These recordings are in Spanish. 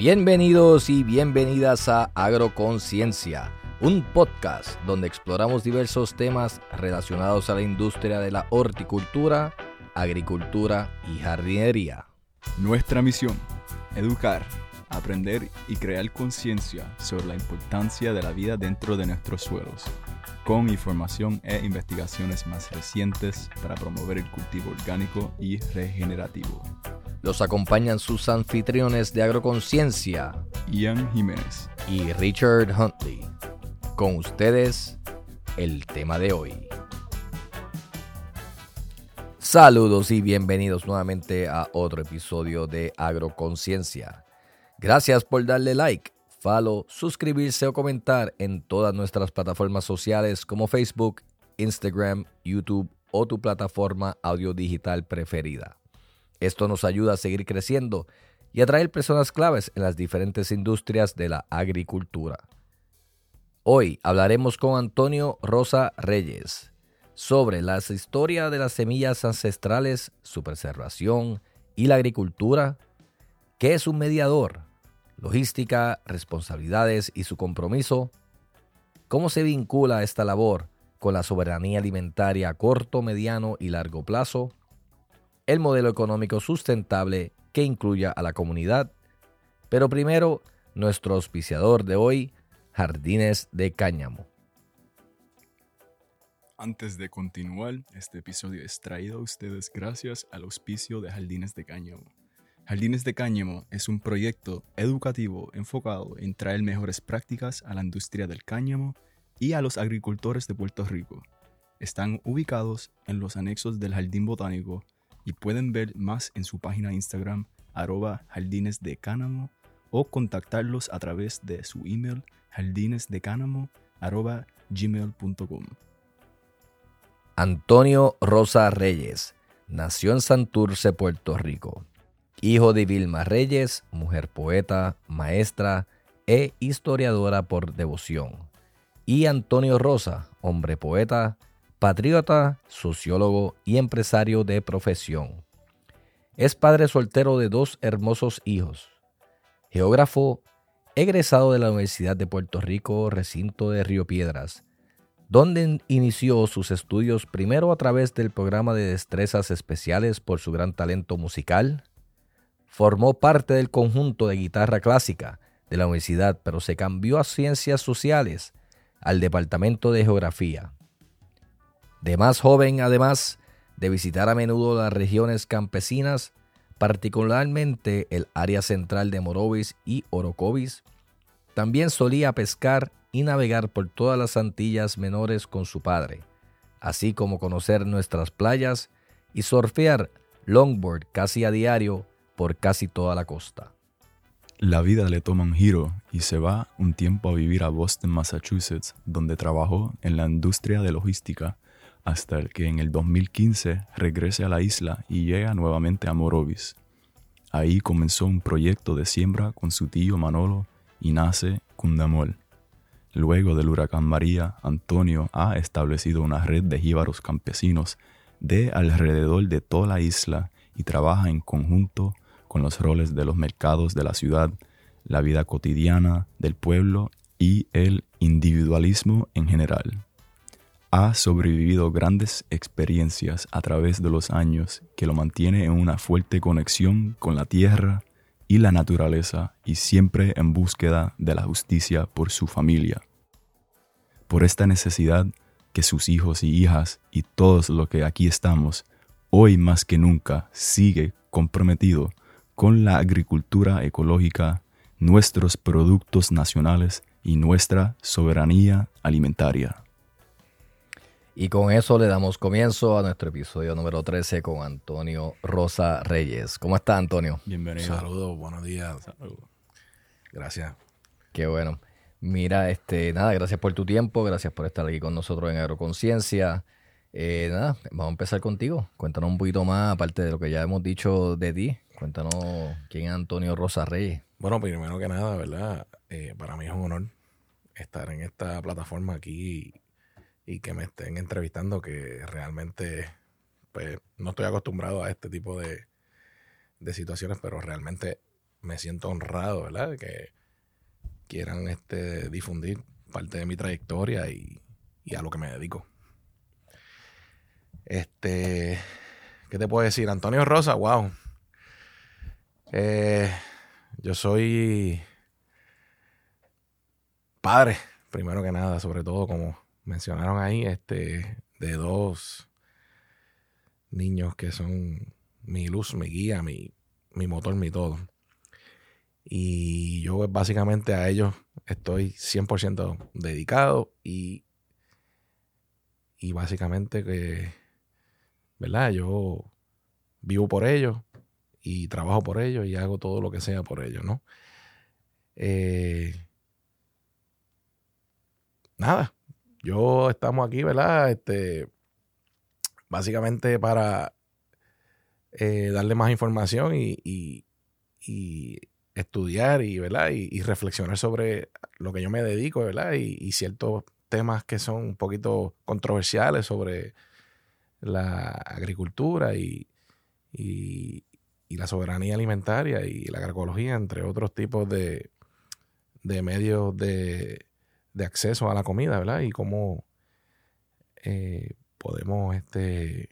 Bienvenidos y bienvenidas a Agroconciencia, un podcast donde exploramos diversos temas relacionados a la industria de la horticultura, agricultura y jardinería. Nuestra misión, educar, aprender y crear conciencia sobre la importancia de la vida dentro de nuestros suelos, con información e investigaciones más recientes para promover el cultivo orgánico y regenerativo. Los acompañan sus anfitriones de Agroconciencia, Ian Jiménez y Richard Huntley. Con ustedes, el tema de hoy. Saludos y bienvenidos nuevamente a otro episodio de Agroconciencia. Gracias por darle like, follow, suscribirse o comentar en todas nuestras plataformas sociales como Facebook, Instagram, YouTube o tu plataforma audio digital preferida. Esto nos ayuda a seguir creciendo y atraer personas claves en las diferentes industrias de la agricultura. Hoy hablaremos con Antonio Rosa Reyes sobre la historia de las semillas ancestrales, su preservación y la agricultura, qué es un mediador, logística, responsabilidades y su compromiso, cómo se vincula esta labor con la soberanía alimentaria a corto, mediano y largo plazo, el modelo económico sustentable que incluya a la comunidad. Pero primero, nuestro auspiciador de hoy, Jardines de Cáñamo. Antes de continuar, este episodio es traído a ustedes gracias al auspicio de Jardines de Cáñamo. Jardines de Cáñamo es un proyecto educativo enfocado en traer mejores prácticas a la industria del cáñamo y a los agricultores de Puerto Rico. Están ubicados en los anexos del Jardín Botánico y pueden ver más en su página Instagram arroba jardines de Cánamo o contactarlos a través de su email jardinesdecánamo arroba gmail.com. Antonio Rosa Reyes nació en Santurce, Puerto Rico. Hijo de Vilma Reyes, mujer poeta, maestra e historiadora por devoción. Y Antonio Rosa, hombre poeta, patriota, sociólogo y empresario de profesión. Es padre soltero de dos hermosos hijos. Geógrafo, egresado de la Universidad de Puerto Rico, recinto de Río Piedras, donde inició sus estudios primero a través del programa de destrezas especiales por su gran talento musical. Formó parte del conjunto de guitarra clásica de la universidad, pero se cambió a ciencias sociales, al departamento de geografía. De más joven, además de visitar a menudo las regiones campesinas, particularmente el área central de Morovis y Orocovis, también solía pescar y navegar por todas las Antillas menores con su padre, así como conocer nuestras playas y surfear longboard casi a diario por casi toda la costa. La vida le toma un giro y se va un tiempo a vivir a Boston, Massachusetts, donde trabajó en la industria de logística hasta que en el 2015 regrese a la isla y llega nuevamente a Morovis. Ahí comenzó un proyecto de siembra con su tío Manolo y nace Cundamol. Luego del huracán María, Antonio ha establecido una red de jíbaros campesinos de alrededor de toda la isla y trabaja en conjunto con los roles de los mercados de la ciudad, la vida cotidiana del pueblo y el individualismo en general ha sobrevivido grandes experiencias a través de los años que lo mantiene en una fuerte conexión con la tierra y la naturaleza y siempre en búsqueda de la justicia por su familia. Por esta necesidad que sus hijos y hijas y todos los que aquí estamos, hoy más que nunca sigue comprometido con la agricultura ecológica, nuestros productos nacionales y nuestra soberanía alimentaria. Y con eso le damos comienzo a nuestro episodio número 13 con Antonio Rosa Reyes. ¿Cómo está Antonio? Bienvenido. Saludos, buenos días. Gracias. Qué bueno. Mira, este, nada, gracias por tu tiempo, gracias por estar aquí con nosotros en Agroconciencia. Eh, nada, vamos a empezar contigo. Cuéntanos un poquito más, aparte de lo que ya hemos dicho de ti. Cuéntanos quién es Antonio Rosa Reyes. Bueno, primero que nada, ¿verdad? Eh, para mí es un honor estar en esta plataforma aquí y que me estén entrevistando, que realmente pues, no estoy acostumbrado a este tipo de, situaciones, pero realmente me siento honrado, ¿verdad? De que quieran este, difundir parte de mi trayectoria y, y a lo que me dedico. Este, ¿qué te puedo decir? Antonio Rosa, wow. Eh, yo soy padre, primero que nada, sobre todo como mencionaron ahí, este, de dos niños que son mi luz, mi guía, mi, mi motor, mi todo. Y yo básicamente a ellos estoy 100% dedicado y, y básicamente que, ¿verdad? Yo vivo por ellos y trabajo por ellos y hago todo lo que sea por ellos, ¿no? Eh, nada, yo estamos aquí, ¿verdad? Este, básicamente para eh, darle más información y, y, estudiar y, ¿verdad? Y, reflexionar sobre lo que yo me dedico, ¿verdad? Y, ciertos temas que son un poquito controversiales sobre la agricultura y, la soberanía alimentaria y la agroecología, entre otros tipos de, de medios de, de acceso a la comida, ¿verdad? Y cómo eh, podemos este,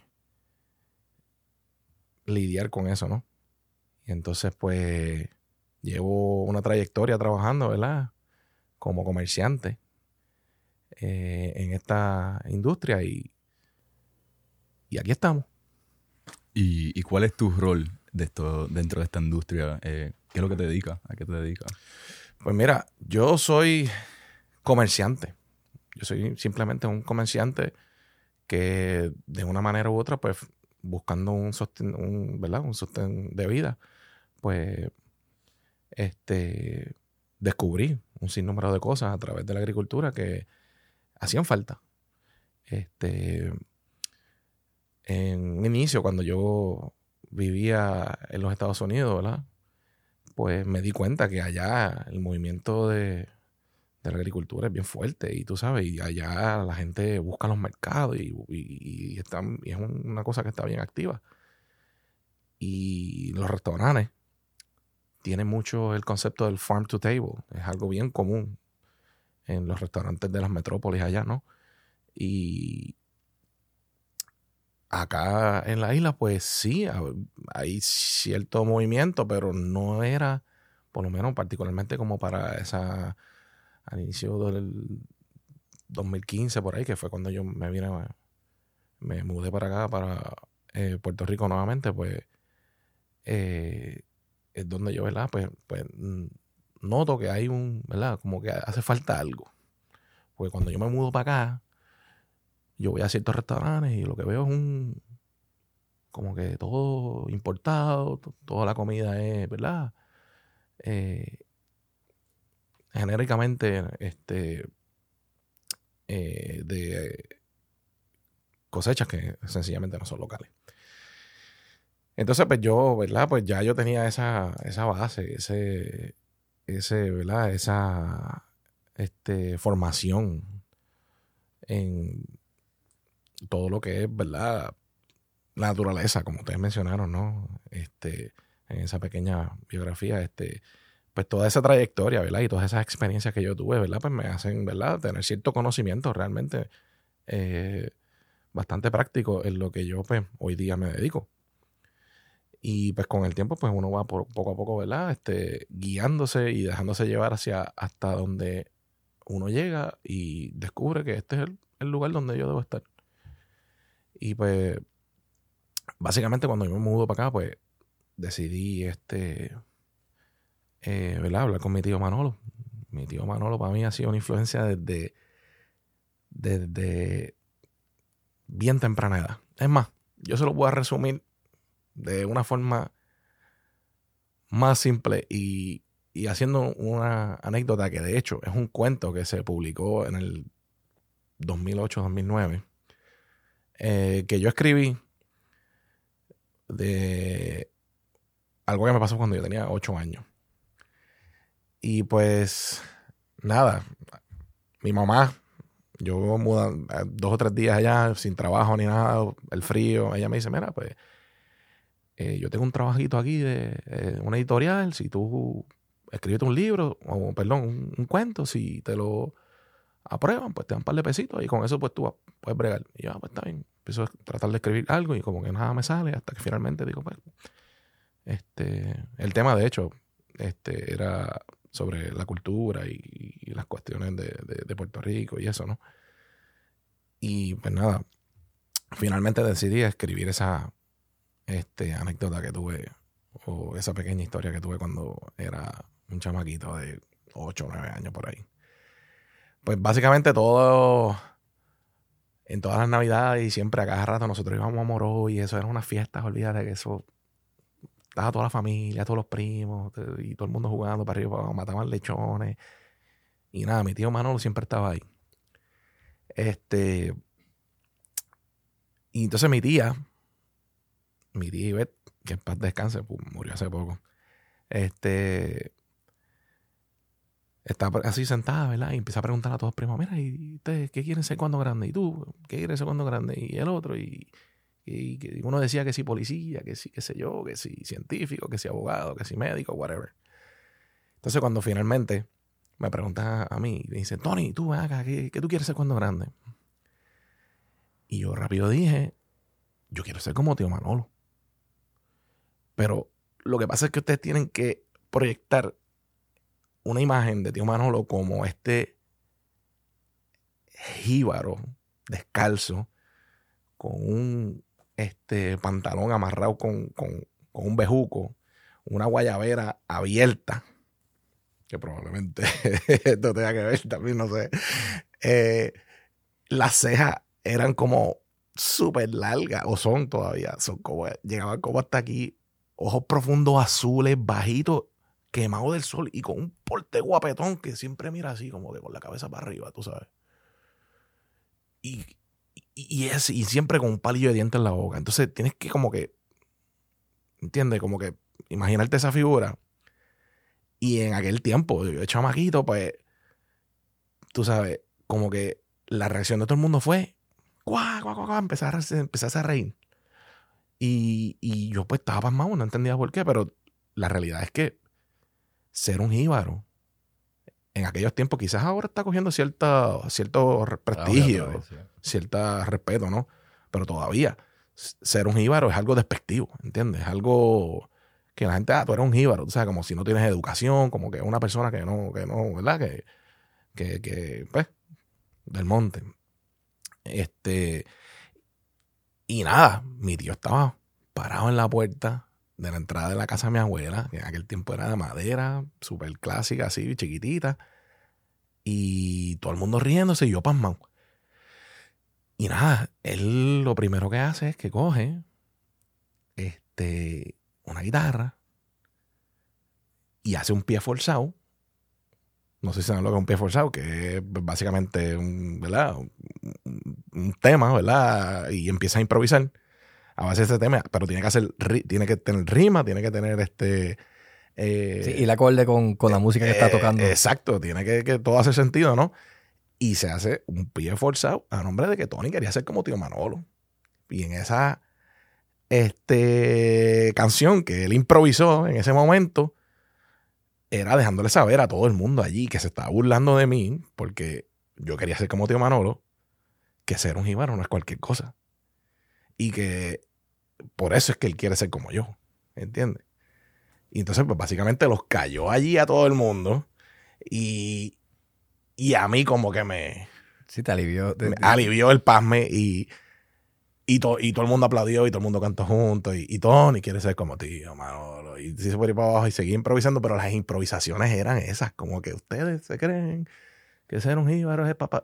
lidiar con eso, ¿no? Y entonces, pues, llevo una trayectoria trabajando, ¿verdad? Como comerciante eh, en esta industria y, y aquí estamos. ¿Y, cuál es tu rol de esto, dentro de esta industria? Eh, ¿Qué es lo que te dedicas? ¿A qué te dedicas? Pues mira, yo soy comerciante. Yo soy simplemente un comerciante que de una manera u otra, pues buscando un sostén, un, ¿verdad? Un sostén de vida, pues este descubrí un sinnúmero de cosas a través de la agricultura que hacían falta. Este en un inicio, cuando yo vivía en los Estados Unidos, ¿verdad? Pues me di cuenta que allá el movimiento de, de la agricultura es bien fuerte y tú sabes, y allá la gente busca los mercados y, están, y es una cosa que está bien activa. Y los restaurantes tienen mucho el concepto del farm to table, es algo bien común en los restaurantes de las metrópolis allá, ¿no? Y acá en la isla, pues sí, hay cierto movimiento, pero no era, por lo menos particularmente como para esa al inicio del 2015, por ahí, que fue cuando yo me vine, me mudé para acá, para eh, Puerto Rico nuevamente, pues eh, es donde yo, ¿verdad? Pues, pues noto que hay un, ¿verdad? Como que hace falta algo. Porque cuando yo me mudo para acá, yo voy a ciertos restaurantes y lo que veo es un, como que todo importado, toda la comida es, ¿verdad? Eh, genéricamente este, eh, de cosechas que sencillamente no son locales. Entonces, pues yo, ¿verdad? Pues ya yo tenía esa, esa base, ese, ese, ¿verdad? Esa este, formación en todo lo que es, ¿verdad? La naturaleza, como ustedes mencionaron, ¿no? Este, en esa pequeña biografía, este, pues toda esa trayectoria, ¿verdad? Y todas esas experiencias que yo tuve, ¿verdad? Pues me hacen, ¿verdad? Tener cierto conocimiento realmente eh, bastante práctico en lo que yo, pues, hoy día me dedico. Y pues con el tiempo, pues uno va poco a poco, ¿verdad? Este, guiándose y dejándose llevar hacia hasta donde uno llega y descubre que este es el, el lugar donde yo debo estar. Y pues, básicamente cuando yo me mudo para acá, pues decidí este eh. Hablar con mi tío Manolo. Mi tío Manolo para mí ha sido una influencia desde, desde bien temprana edad. Es más, yo se lo voy a resumir de una forma más simple y, haciendo una anécdota que de hecho es un cuento que se publicó en el 2008-2009, eh, que yo escribí de algo que me pasó cuando yo tenía 8 años. Y pues, nada, mi mamá, yo muda dos o tres días allá sin trabajo ni nada, el frío, ella me dice, mira, pues, eh, yo tengo un trabajito aquí de eh, una editorial, si tú escribes un libro, o perdón, un, cuento, si te lo aprueban, pues te dan un par de pesitos y con eso pues tú puedes bregar. Y yo, ah, pues está bien. Empiezo a tratar de escribir algo y como que nada me sale hasta que finalmente digo, pues, este, el tema de hecho, este, era sobre la cultura y, las cuestiones de, Puerto Rico y eso, ¿no? Y pues nada, finalmente decidí escribir esa este, anécdota que tuve, o esa pequeña historia que tuve cuando era un chamaquito de 8 o 9 años por ahí. Pues básicamente todo, en todas las navidades y siempre a cada rato nosotros íbamos a Moró y eso eran unas fiestas, olvídate que eso estaba toda la familia, todos los primos y todo el mundo jugando para arriba, mataban lechones. Y nada, mi tío Manolo siempre estaba ahí. Este. Y entonces mi tía, mi tía Ivette, que en paz descanse, pues, murió hace poco. Este. Está así sentada, ¿verdad? Y empieza a preguntar a todos los primos, mira, ¿y ustedes qué quieren ser cuando grande? ¿Y tú? ¿Qué quieres ser cuando grande? Y el otro, y, y, uno decía que sí policía, que sí, qué sé yo, que sí científico, que sí abogado, que sí médico, whatever. Entonces cuando finalmente me preguntan a mí, me dicen, Tony, tú acá, ¿qué, ¿qué tú quieres ser cuando grande? Y yo rápido dije, yo quiero ser como tío Manolo. Pero lo que pasa es que ustedes tienen que proyectar una imagen de tío Manolo como este jíbaro descalzo con un este, pantalón amarrado con, un bejuco, una guayabera abierta, que probablemente esto tenga que ver también, no sé. Eh, las cejas eran como súper largas, o son todavía, son como, llegaban como hasta aquí, ojos profundos azules, bajitos, quemado del sol y con un porte guapetón que siempre mira así, como que con la cabeza para arriba, tú sabes. Y, y, es, y siempre con un palillo de dientes en la boca. Entonces tienes que como que, ¿entiendes? Como que imaginarte esa figura. Y en aquel tiempo, yo chamaquito, pues, tú sabes, como que la reacción de todo el mundo fue, ¡guau, guau, guau! Empezar a, empezar a reír. Y, y yo pues estaba pasmado, no entendía por qué, pero la realidad es que ser un jíbaro en aquellos tiempos, quizás ahora está cogiendo cierto prestigio, cierto respeto, ¿no? Pero todavía, ser un jíbaro es algo despectivo, ¿entiendes? Es algo que la gente, ah, tú eres un jíbaro, o sea, como si no tienes educación, como que es una persona que no, que no, ¿verdad? Que, que, que pues, del monte. Este, y nada, mi tío estaba parado en la puerta de la entrada de la casa de mi abuela, que en aquel tiempo era de madera, súper clásica, así, chiquitita. Y todo el mundo riéndose y yo pasmado. Y nada, él lo primero que hace es que coge este, una guitarra y hace un pie forzado. No sé si saben lo que es un pie forzado, que es básicamente un, ¿verdad? un tema, ¿verdad? Y empieza a improvisar a base de ese tema, pero tiene que hacer, tiene que tener rima, tiene que tener este... Eh, sí, y el acorde con, con la música que está eh, tocando. Exacto, tiene que, que todo hace sentido, ¿no? Y se hace un pie forzado a nombre de que Tony quería ser como tío Manolo. Y en esa este, canción que él improvisó en ese momento, era dejándole saber a todo el mundo allí que se estaba burlando de mí, porque yo quería ser como tío Manolo, que ser un jíbaro no es cualquier cosa. Y que por eso es que él quiere ser como yo. ¿Entiendes? Y entonces, pues básicamente los cayó allí a todo el mundo. Y, y a mí como que me... Sí, te alivió. alivió el pasme y, y, y todo el mundo aplaudió y todo el mundo cantó juntos. Y, y Tony quiere ser como tío, Manolo. Y se fue para abajo y seguía improvisando, pero las improvisaciones eran esas, como que ustedes se creen que ser un jíbaro es papá.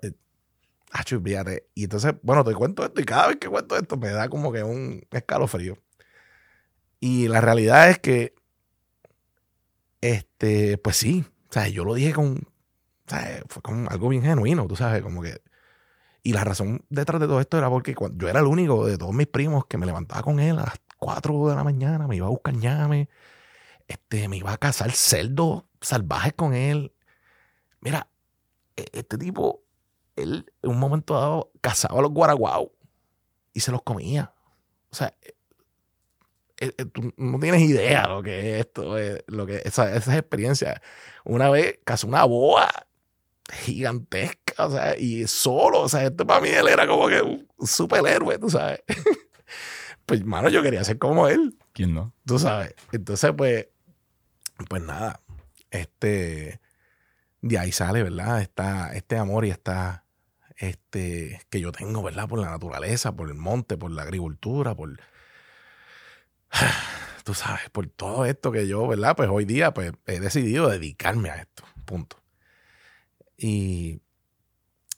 Ah, fíjate. Y entonces, bueno, te cuento esto y cada vez que cuento esto me da como que un escalofrío. Y la realidad es que, este, pues sí, o sea, yo lo dije con, sea, fue con algo bien genuino, tú sabes, como que... Y la razón detrás de todo esto era porque yo era el único de todos mis primos que me levantaba con él a las 4 de la mañana, me iba a buscar ñame, este, me iba a cazar cerdos salvajes con él. Mira, e-, este tipo él en un momento dado cazaba a los guaraguau y se los comía. O sea, eh, eh, tú no tienes idea lo que es esto, eh, lo que esa, esas experiencias. Una vez casi una boa gigantesca, o sea, y solo, o sea, esto para mí él era como que un superhéroe, tú sabes. pues, mano, yo quería ser como él. ¿Quién no? Tú sabes. Entonces, pues, pues nada, este, de ahí sale, ¿verdad? Está este amor y está, este, que yo tengo, ¿verdad? Por la naturaleza, por el monte, por la agricultura, por, tú sabes, por todo esto que yo, ¿verdad? Pues hoy día, pues, he decidido dedicarme a esto, punto. Y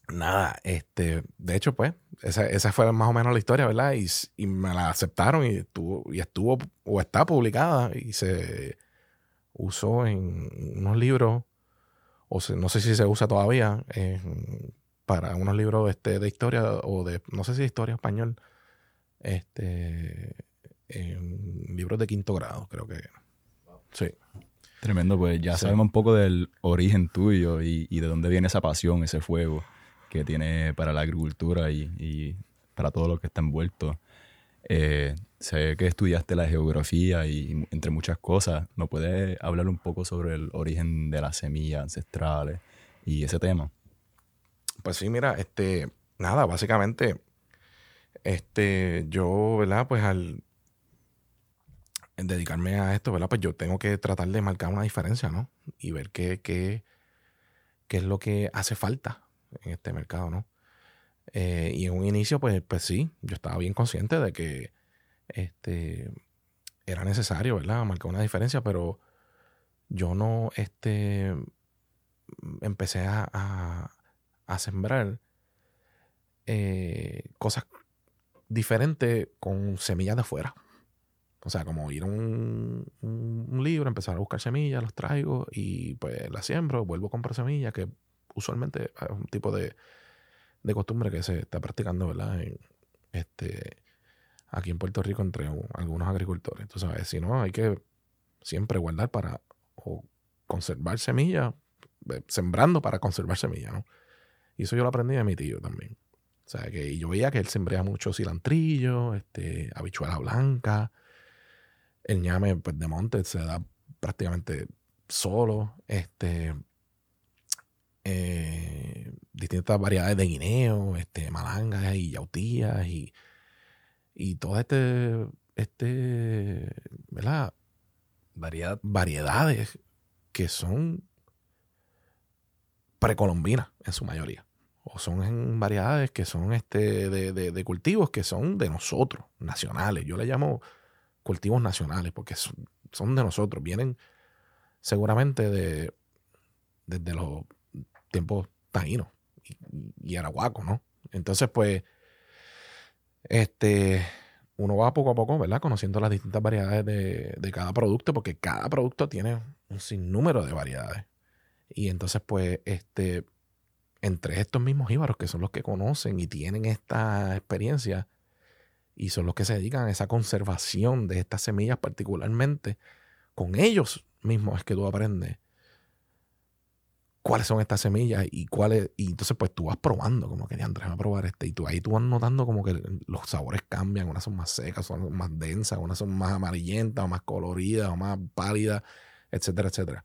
nada, este, de hecho, pues, esa, esa fue más o menos la historia, ¿verdad? Y, y, me la aceptaron y estuvo, y estuvo, o está publicada y se usó en unos libros, o no sé si se usa todavía, para unos libros este, de historia o de, no sé si historia español, este, en libros de quinto grado, creo que. Sí. Tremendo, pues ya sabemos un poco del origen tuyo y, de dónde viene esa pasión, ese fuego que tiene para la agricultura y, para todo lo que está envuelto. Eh, sé que estudiaste la geografía y entre muchas cosas. ¿No puedes hablar un poco sobre el origen de las semillas ancestrales y ese tema? Pues sí, mira, este, nada, básicamente, este, yo, ¿verdad? Pues al dedicarme a esto, ¿verdad? Pues yo tengo que tratar de marcar una diferencia, ¿no? Y ver qué, qué, qué es lo que hace falta en este mercado, ¿no? Eh, y en un inicio, pues, pues sí, yo estaba bien consciente de que este, era necesario, ¿verdad? Marcar una diferencia, pero yo no este, empecé a, sembrar eh, cosas diferentes con semillas de afuera. O sea, como ir a un, libro, empezar a buscar semillas, los traigo y pues las siembro, vuelvo a comprar semillas, que usualmente es un tipo de, costumbre que se está practicando, ¿verdad? este, aquí en Puerto Rico entre algunos agricultores. Tú sabes, si no, hay que siempre guardar para conservar semillas, eh, sembrando para conservar semillas, ¿no? Y eso yo lo aprendí de mi tío también. O sea, que yo veía que él sembría mucho cilantrillo, este, habichuela blanca, el ñame pues, de monte se da prácticamente solo. Este, eh, distintas variedades de guineo, este, malangas y yautías y, y todas este, este, ¿verdad? Variedad. variedades que son precolombinas en su mayoría. O son variedades que son este, de, de cultivos que son de nosotros, nacionales. Yo le llamo cultivos nacionales, porque son, de nosotros, vienen seguramente de desde los tiempos taínos y, y arahuacos, ¿no? Entonces, pues, este, uno va poco a poco, ¿verdad? Conociendo las distintas variedades de, de cada producto, porque cada producto tiene un sinnúmero de variedades. Y entonces, pues, este, entre estos mismos íbaros, que son los que conocen y tienen esta experiencia, y son los que se dedican a esa conservación de estas semillas particularmente. Con ellos mismos es que tú aprendes cuáles son estas semillas y cuáles y entonces pues tú vas probando como que Andrés va a probar este y tú ahí tú vas notando como que los sabores cambian, unas son más secas, son más densas, unas son más amarillentas o más coloridas o más pálidas, etcétera, etcétera.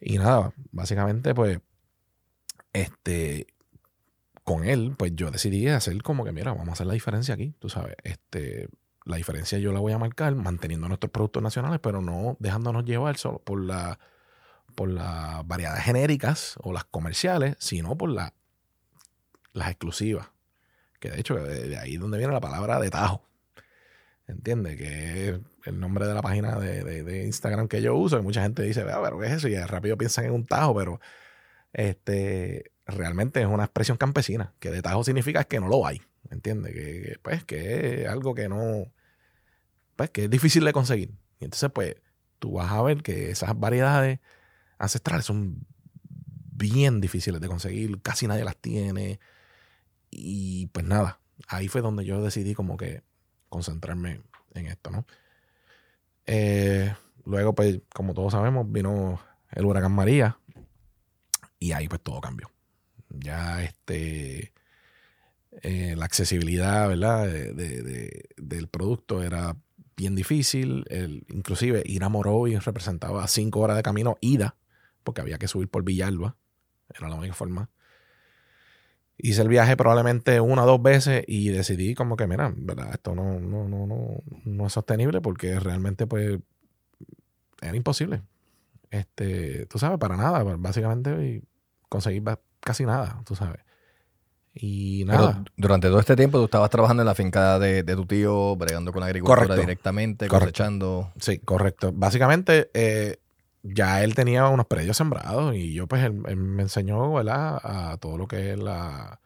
Y nada, básicamente pues este con él, pues yo decidí hacer como que, mira, vamos a hacer la diferencia aquí, tú sabes, este, la diferencia yo la voy a marcar manteniendo nuestros productos nacionales, pero no dejándonos llevar solo por la por las variedades genéricas o las comerciales, sino por la, las exclusivas. Que de hecho, de, ahí es donde viene la palabra de tajo. ¿Entiendes? Que es el nombre de la página de, de, Instagram que yo uso. Y mucha gente dice, vea, pero ¿qué es eso? Y rápido piensan en un tajo, pero este, realmente es una expresión campesina, que de tajo significa que no lo hay, ¿entiendes? Que, pues, que es algo que no, pues, que es difícil de conseguir. Y entonces, pues, tú vas a ver que esas variedades ancestrales son bien difíciles de conseguir, casi nadie las tiene. Y pues nada, ahí fue donde yo decidí como que concentrarme en esto, ¿no? Eh, luego, pues, como todos sabemos, vino el huracán María y ahí pues todo cambió. Ya este, eh, la accesibilidad, ¿verdad? De, del producto era bien difícil. El, inclusive ir a Morovis representaba cinco horas de camino ida, porque había que subir por Villalba. Era la única forma. Hice el viaje probablemente una o dos veces y decidí como que, mira, ¿verdad? Esto no, no, no, no, no es sostenible porque realmente pues era imposible. Este, tú sabes, para nada, básicamente conseguir casi nada, tú sabes. Y nada. durante todo este tiempo tú estabas trabajando en la finca de, tu tío, bregando con la agricultura directamente, cosechando. Sí, correcto. Básicamente, eh, ya él tenía unos predios sembrados y yo, pues, él, me enseñó, ¿verdad?, a todo lo que es la,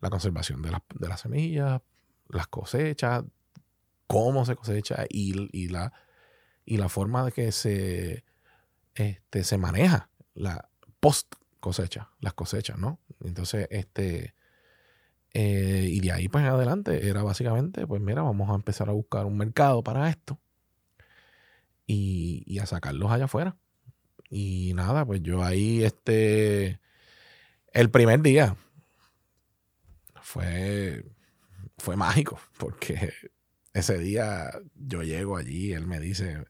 conservación de, de, las semillas, las cosechas, cómo se cosecha y, la, y la forma de que se, este, se maneja la post cosecha, las cosechas, ¿no? Entonces, este eh, y de ahí pues en adelante era básicamente, pues mira, vamos a empezar a buscar un mercado para esto y, a sacarlos allá afuera. Y nada, pues yo ahí, este, el primer día fue, fue mágico, porque ese día yo llego allí, él me dice,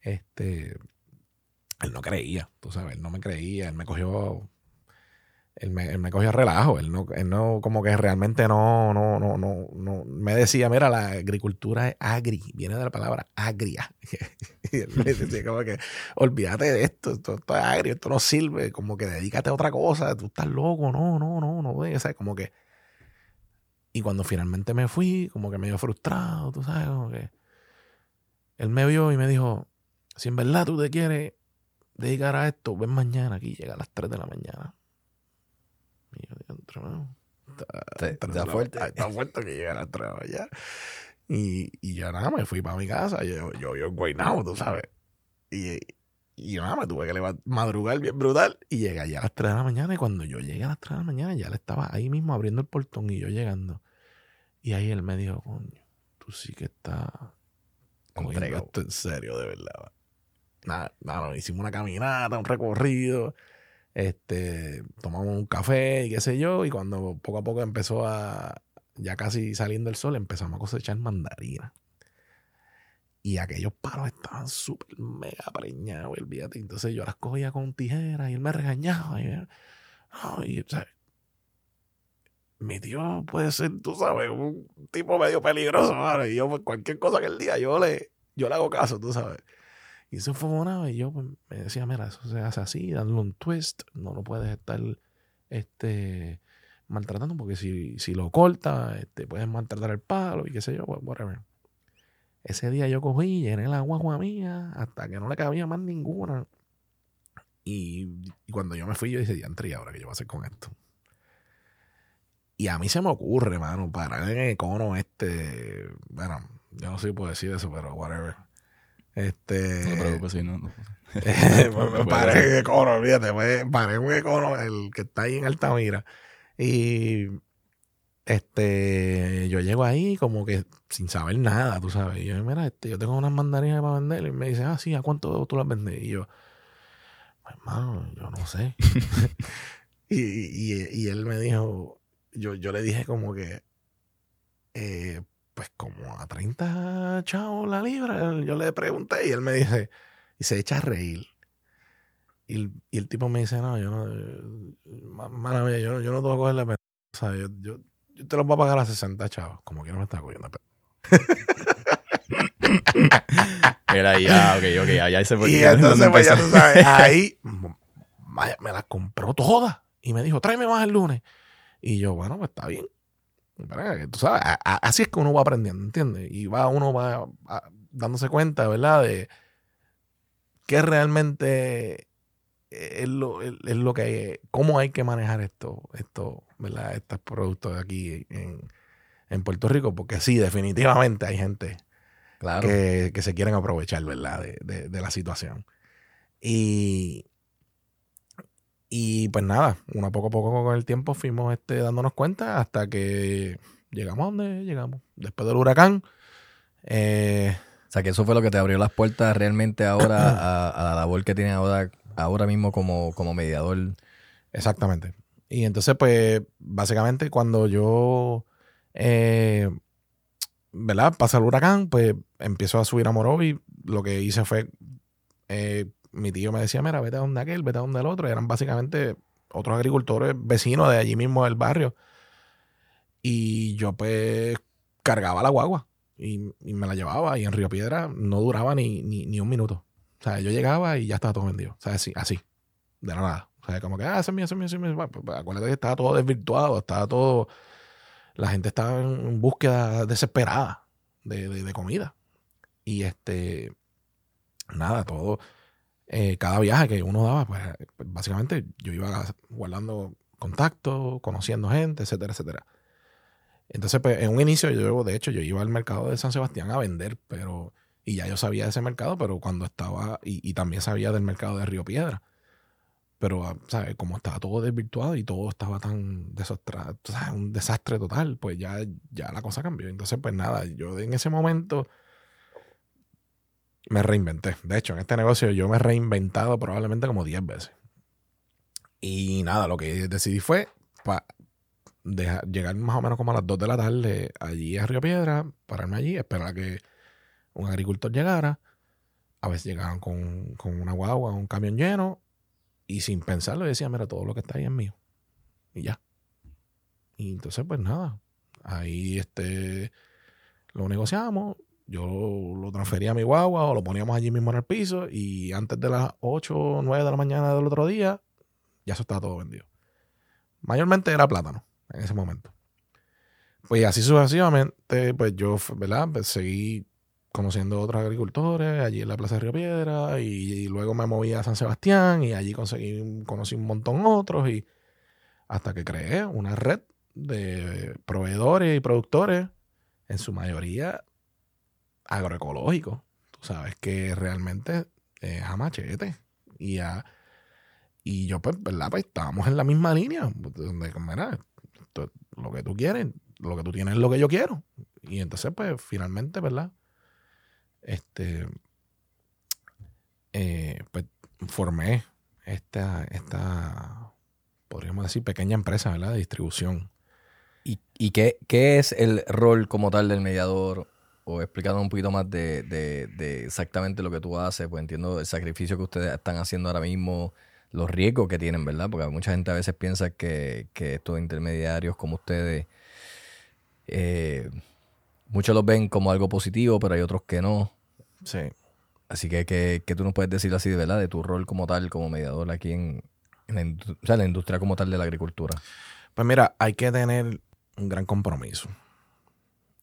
este, él no creía, tú sabes, él no me creía, él me cogió él me, cogió relajo. Él no, él no, como que realmente no, no, no, no, no. Me decía, mira, la agricultura es agri, viene de la palabra agria. y él me decía como que, olvídate de esto, esto, es agrio, esto no sirve, como que dedícate a otra cosa, tú estás loco, no, no, no, no, o sea, como que. Y cuando finalmente me fui, como que medio frustrado, tú sabes, como que. Él me vio y me dijo, si en verdad tú te quieres dedicar a esto, ven mañana aquí, llega a las 3 de la mañana y yo Está, fuerte. Está fuerte que llegara a trabajar. Y, y ya nada, me fui para mi casa. Yo, yo, yo en tú sabes. Y, y nada, me tuve que madrugar bien brutal. Y llegué allá a las 3 de la mañana. Y cuando yo llegué a las 3 de la mañana, ya le estaba ahí mismo abriendo el portón y yo llegando. Y ahí él me dijo, coño, tú sí que estás cogiendo esto en serio, de verdad. Nada, nada, hicimos una caminata, un recorrido este, tomamos un café y qué sé yo, y cuando poco a poco empezó a, ya casi saliendo el sol, empezamos a cosechar mandarina. Y aquellos palos estaban súper mega preñados, olvídate. Entonces yo las cogía con tijeras y él me regañaba. Y, mi tío puede ser, tú sabes, un tipo medio peligroso. Y yo, pues, cualquier cosa que él diga, yo le, yo le hago caso, tú sabes. Y eso fue una y yo pues, me decía, mira, eso se hace así, dándole un twist, no lo puedes estar este, maltratando porque si, si lo corta, este, puedes maltratar el palo y qué sé yo, whatever. Ese día yo cogí, llené la guagua mía hasta que no le cabía más ninguna. Y, cuando yo me fui, yo dije, ya entré, ahora que yo voy a hacer con esto? Y a mí se me ocurre, mano, parar en el cono este. Bueno, yo no sé si puedo decir eso, pero whatever este. No te preocupes, sí, no. no. pues paré en Econo, fíjate, pues, paré en Econo, el que está ahí en Altamira. Y este, yo llego ahí como que sin saber nada, tú sabes. Y yo, mira, este, yo tengo unas mandarinas para vender. Y me dice, ah, sí, ¿a cuánto tú las vendes? Y yo, pues, hermano, yo no sé. y, y, y, él me dijo, yo, yo le dije como que, eh, pues como a 30 chavos la libra. Yo le pregunté y él me dice, y se echa a reír. Y, el tipo me dice, no, yo no, mala mía, yo, yo no tengo que cogerle pena. O sea, yo, yo, yo, te lo voy a pagar a 60 chavos, como que no me está cogiendo. Era ya, ok, ok, allá se fue. Y entonces, pues ya tú sabes, ahí me las compró todas. Y me dijo, tráeme más el lunes. Y yo, bueno, pues está bien. Tú sabes, así es que uno va aprendiendo, ¿entiendes? Y va, uno va dándose cuenta, ¿verdad? De qué realmente es lo, es, lo que hay, cómo hay que manejar esto, esto, ¿verdad? Estos productos aquí en, Puerto Rico, porque sí, definitivamente hay gente que, se quieren aprovechar, ¿verdad? De, de la situación. Y, y pues nada, uno poco a poco con el tiempo fuimos este, dándonos cuenta hasta que llegamos a donde llegamos. Después del huracán. Eh, o sea, que eso fue lo que te abrió las puertas realmente ahora a, la labor que tienes ahora, ahora mismo como, como mediador. Exactamente. Y entonces, pues, básicamente cuando yo eh, ¿verdad? Pasa el huracán, pues empiezo a subir a Morovi. Lo que hice fue, eh, mi tío me decía, mira, vete a donde aquel, vete a donde el otro. eran básicamente otros agricultores vecinos de allí mismo del barrio. Y yo pues cargaba la guagua y, me la llevaba. Y en Río Piedra no duraba ni, ni, un minuto. O sea, yo llegaba y ya estaba todo vendido. O sea, así, así de nada. O sea, como que, ah, ese es mío, ese es mío, ese es mío. Pues, acuérdate que estaba todo desvirtuado, estaba todo. La gente estaba en búsqueda desesperada de, comida. Y este. Nada, todo. Eh, cada viaje que uno daba, pues, básicamente yo iba guardando contactos, conociendo gente, etcétera, etcétera. Entonces, pues, en un inicio, yo, de hecho, yo iba al mercado de San Sebastián a vender, pero. Y ya yo sabía de ese mercado, pero cuando estaba. Y, y también sabía del mercado de Río Piedra. Pero, ah, ¿sabes? Como estaba todo desvirtuado y todo estaba tan desastrado, un desastre total, pues ya, ya la cosa cambió. Entonces, pues nada, yo en ese momento me reinventé. De hecho, en este negocio yo me he reinventado probablemente como 10 veces. Y nada, lo que decidí fue para llegar más o menos como a las 2 de la tarde allí a Río Piedra, pararme allí, esperar a que un agricultor llegara. A veces llegaban con, con una guagua, un camión lleno, y sin pensarlo decía, mira, todo lo que está ahí es mío. Y ya. Y entonces, pues nada. Ahí este lo negociamos. Yo lo transfería a mi guagua o lo poníamos allí mismo en el piso. Y antes de las 8 o 9 de la mañana del otro día, ya eso estaba todo vendido. Mayormente era plátano en ese momento. Pues así sucesivamente, pues yo, ¿verdad? Pues seguí conociendo otros agricultores allí en la Plaza de Río Piedra y, luego me moví a San Sebastián y allí conseguí, conocí un montón otros y hasta que creé una red de proveedores y productores, en su mayoría agroecológicos. Tú sabes que realmente es a machete y y yo pues, ¿verdad? Pues estábamos en la misma línea, donde, mira, lo que tú quieres, lo que tú tienes es lo que yo quiero. Y entonces, pues, finalmente, ¿verdad? este, eh, pues formé esta, esta, podríamos decir, pequeña empresa, ¿verdad? De distribución. ¿Y, y qué, qué, es el rol como tal del mediador? O explicando un poquito más de, de, de, exactamente lo que tú haces, pues entiendo el sacrificio que ustedes están haciendo ahora mismo, los riesgos que tienen, ¿verdad? Porque mucha gente a veces piensa que, que estos intermediarios como ustedes eh, muchos los ven como algo positivo, pero hay otros que no. Sí. Así que, que, tú nos puedes decir así de verdad, de tu rol como tal, como mediador aquí en, la, la industria como tal de la agricultura. Pues mira, hay que tener un gran compromiso.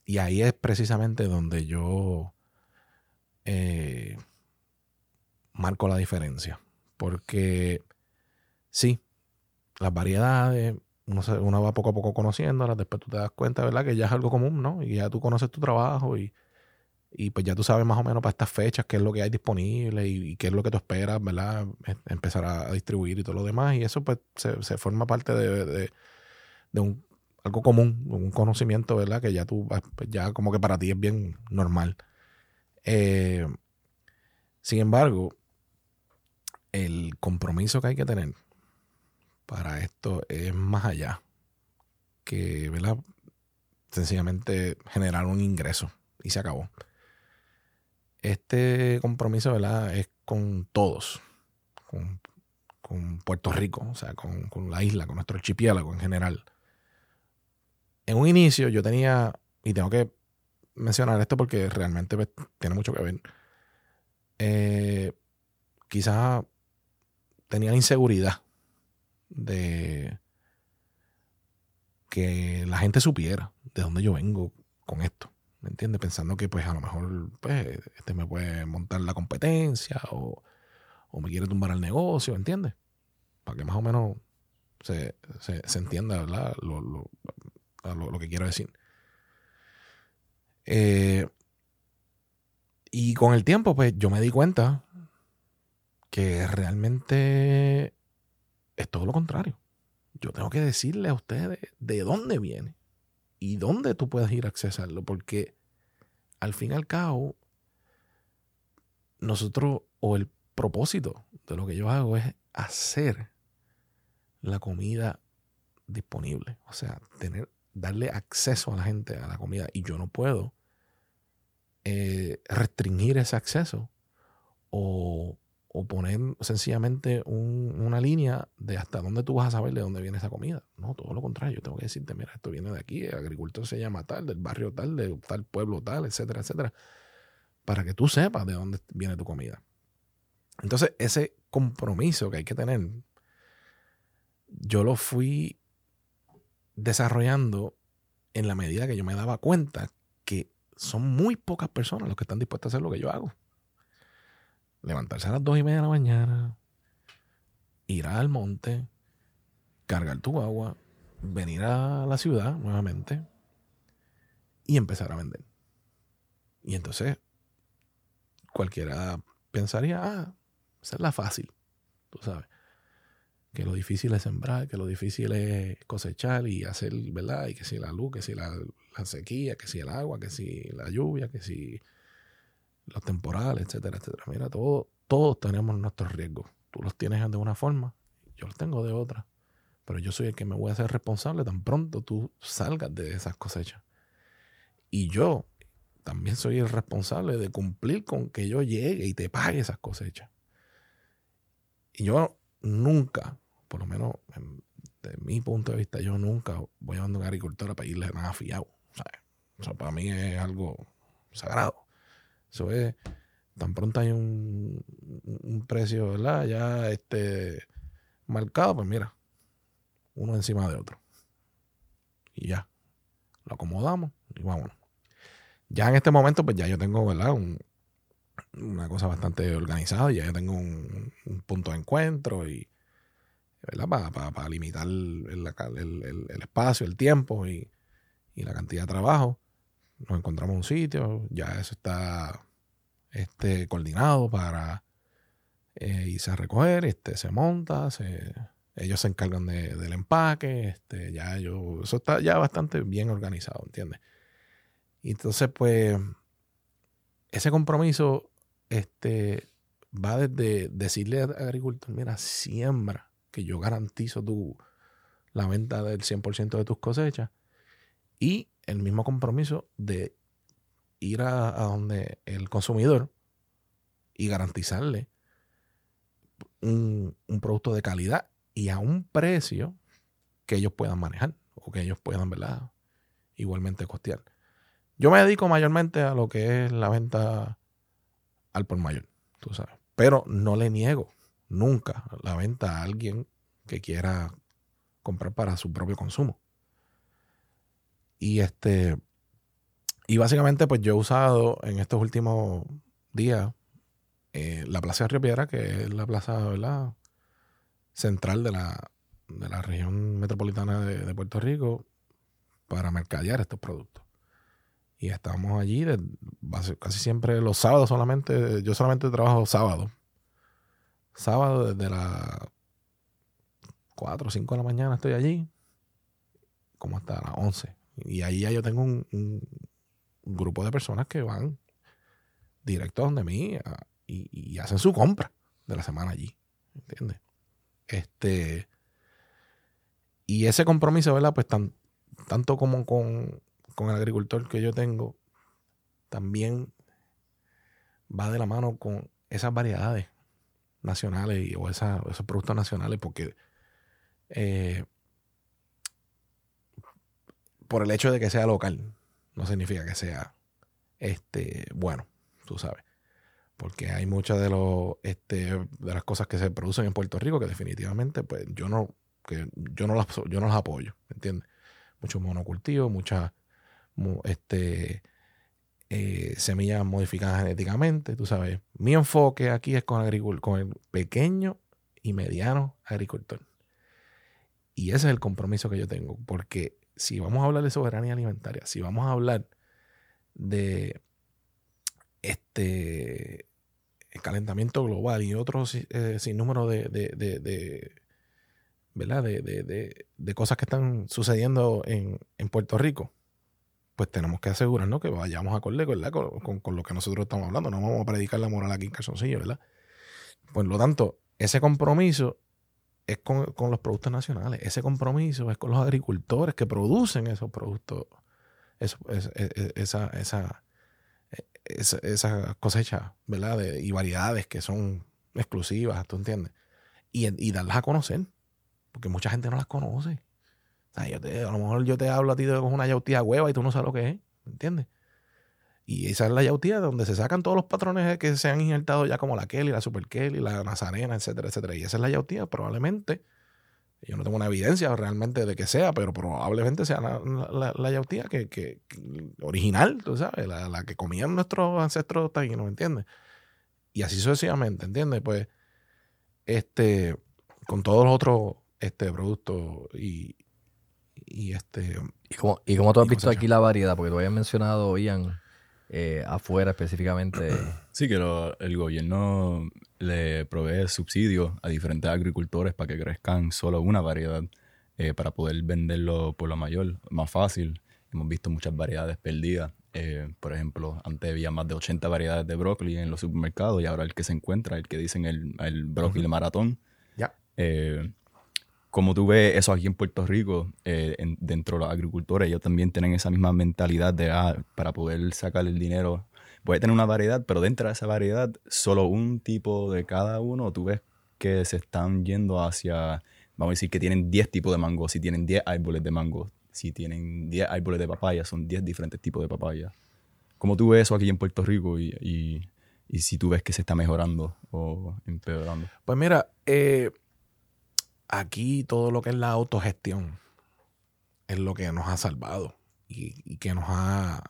Y ahí es precisamente donde yo eh, marco la diferencia. Porque sí, las variedades, uno, va poco a poco conociéndolas, después tú te das cuenta, ¿verdad? Que ya es algo común, ¿no? Y ya tú conoces tu trabajo y, pues ya tú sabes más o menos para estas fechas qué es lo que hay disponible y, qué es lo que tú esperas, ¿verdad? Empezar a, distribuir y todo lo demás. Y eso pues se, forma parte de, un, algo común, un conocimiento, ¿verdad? Que ya tú, pues, ya como que para ti es bien normal. Eh, sin embargo, el compromiso que hay que tener para esto es más allá que, ¿verdad? Sencillamente generar un ingreso y se acabó. Este compromiso, ¿verdad? Es con todos, con, Puerto Rico, o sea, con, la isla, con nuestro archipiélago en general. En un inicio yo tenía, y tengo que mencionar esto porque realmente pues, tiene mucho que ver, eh, quizás tenía inseguridad de que la gente supiera de dónde yo vengo con esto. ¿Me entiendes? Pensando que pues a lo mejor pues, este me puede montar la competencia o, me quiere tumbar el negocio, ¿entiendes? Para que más o menos se, entienda, ¿verdad? Lo, que quiero decir. Eh, y con el tiempo, pues yo me di cuenta que realmente es todo lo contrario. Yo tengo que decirle a ustedes de dónde viene y dónde tú puedes ir a accesarlo, porque al fin y al cabo, nosotros, o el propósito de lo que yo hago es hacer la comida disponible, o sea, tener, darle acceso a la gente a la comida. Y yo no puedo restringir ese acceso o, poner sencillamente una línea de hasta dónde tú vas a saber de dónde viene esa comida. No, todo lo contrario. Yo tengo que decirte, mira, esto viene de aquí, el agricultor se llama tal, del barrio tal, de tal pueblo tal, etcétera, etcétera, para que tú sepas de dónde viene tu comida. Entonces, ese compromiso que hay que tener, yo lo fui desarrollando en la medida que yo me daba cuenta que son muy pocas personas los que están dispuestas a hacer lo que yo hago. Levantarse a las dos y media de la mañana, ir al monte, cargar tu agua, venir a la ciudad nuevamente y empezar a vender. Y entonces cualquiera pensaría, ah, esa es la fácil, tú sabes. Que lo difícil es sembrar, que lo difícil es cosechar y hacer, ¿verdad? Y que si la luz, que si la, sequía, que si el agua, que si la lluvia, que si los temporales, etcétera, etcétera. Mira, todo, todos tenemos nuestros riesgos. Tú los tienes de una forma, yo los tengo de otra. Pero yo soy el que me voy a hacer responsable tan pronto tú salgas de esas cosechas. Y yo también soy el responsable de cumplir con que yo llegue y te pague esas cosechas. Y yo nunca, por lo menos de mi punto de vista, yo nunca voy a mandar a un agricultor a pedirle nada fiado. O sea, para mí es algo sagrado. Eso es, tan pronto hay un, un precio, ¿verdad? Ya este marcado, pues mira, uno encima de otro. Y ya, lo acomodamos y vámonos. Ya en este momento, pues ya yo tengo, ¿verdad? Un, una cosa bastante organizada. Ya yo tengo un, punto de encuentro y, ¿verdad? Para limitar el, espacio, el tiempo y, la cantidad de trabajo. Nos encontramos en un sitio, ya eso está este, coordinado para eh, irse a recoger, este, se monta, ellos se encargan del empaque, este, ya yo, eso está ya bastante bien organizado, ¿entiendes? Y entonces, pues, ese compromiso este, va desde decirle al agricultor, mira, siembra, que yo garantizo tu, la venta del 100% de tus cosechas, y el mismo compromiso de ir a, donde el consumidor y garantizarle un, un, producto de calidad y a un precio que ellos puedan manejar o que ellos puedan, ¿verdad? Igualmente costear. Yo me dedico mayormente a lo que es la venta al por mayor, tú sabes. Pero no le niego nunca la venta a alguien que quiera comprar para su propio consumo. Y este, y básicamente, pues yo he usado en estos últimos días eh, la Plaza de Río Piedra, que es la plaza central de la, de la región metropolitana de, de Puerto Rico, para mercadear estos productos. Y estamos allí casi siempre los sábados solamente. Yo solamente trabajo sábado. Sábado desde las 4 o 5 de la mañana estoy allí. Como hasta las 11. Y ahí ya yo tengo un, grupo de personas que van directo donde mí y, hacen su compra de la semana allí. ¿Entiendes? Este. Y ese compromiso, ¿verdad? Pues tan, tanto como con con el agricultor que yo tengo también va de la mano con esas variedades nacionales o esos productos nacionales porque eh, por el hecho de que sea local no significa que sea este bueno, tú sabes. Porque hay muchas de los este, de las cosas que se producen en Puerto Rico que definitivamente pues yo no que yo no las yo no las apoyo, ¿entiendes? Mucho monocultivo, muchas este, eh, semillas modificadas genéticamente, tú sabes. Mi enfoque aquí es con, con el pequeño y mediano agricultor. Y ese es el compromiso que yo tengo, porque si vamos a hablar de soberanía alimentaria, si vamos a hablar de este calentamiento global y otros eh, sin número de, de, de. De, cosas que están sucediendo en, en Puerto Rico, pues tenemos que asegurarnos que vayamos a ¿verdad? Con, con, lo que nosotros estamos hablando. No vamos a predicar la moral aquí en calzoncillo, ¿verdad? Por lo tanto, ese compromiso es con, los productos nacionales. Ese compromiso es con los agricultores que producen esos productos, esa, eh, esa- esas cosechas, ¿verdad? Y variedades que son exclusivas, ¿tú entiendes? Y, y darlas a conocer, porque mucha gente no las conoce. A lo mejor yo te hablo a ti de una yautía hueva y tú no sabes lo que es, ¿entiendes? Y esa es la yautía donde se sacan todos los patrones que se han injertado ya como la Kelly, la Super Kelly, la Nazarena, etcétera, etcétera. Y esa es la yautía, probablemente. Yo no tengo una evidencia realmente de que sea, pero probablemente sea la, la- yautía que, que- original, tú sabes, la, la que comían nuestros ancestros taínos, ¿entiendes? Y así sucesivamente, ¿entiendes? Pues, este, con todos los otros este, productos y, y este, ¿Y cómo, y cómo tú has Y visto aquí la variedad? Porque tú habías mencionado, Ian, eh, afuera específicamente. Sí, que lo- el gobierno le provee subsidios a diferentes agricultores para que crezcan solo una variedad eh, para poder venderlo por lo mayor, más fácil. Hemos visto muchas variedades perdidas. Eh, por ejemplo, antes había más de 80 variedades de brócoli en los supermercados y ahora el que se encuentra, el que dicen el, el brócoli maratón. ya. Eh, como tú ves eso aquí en Puerto Rico, eh, en- dentro de los agricultores, ellos también tienen esa misma mentalidad de, ah, para poder sacar el dinero, puede tener una variedad, pero dentro de esa variedad, solo un tipo de cada uno, tú ves que se están yendo hacia, vamos a decir que tienen 10 tipos de mango, si tienen 10 árboles de mango, si tienen 10 árboles de papaya, son 10 diferentes tipos de papaya. ¿Cómo tú ves eso aquí en Puerto Rico y, y- y si tú ves que se está mejorando o empeorando? Pues mira, eh, aquí todo lo que es la autogestión es lo que nos ha salvado y, que nos ha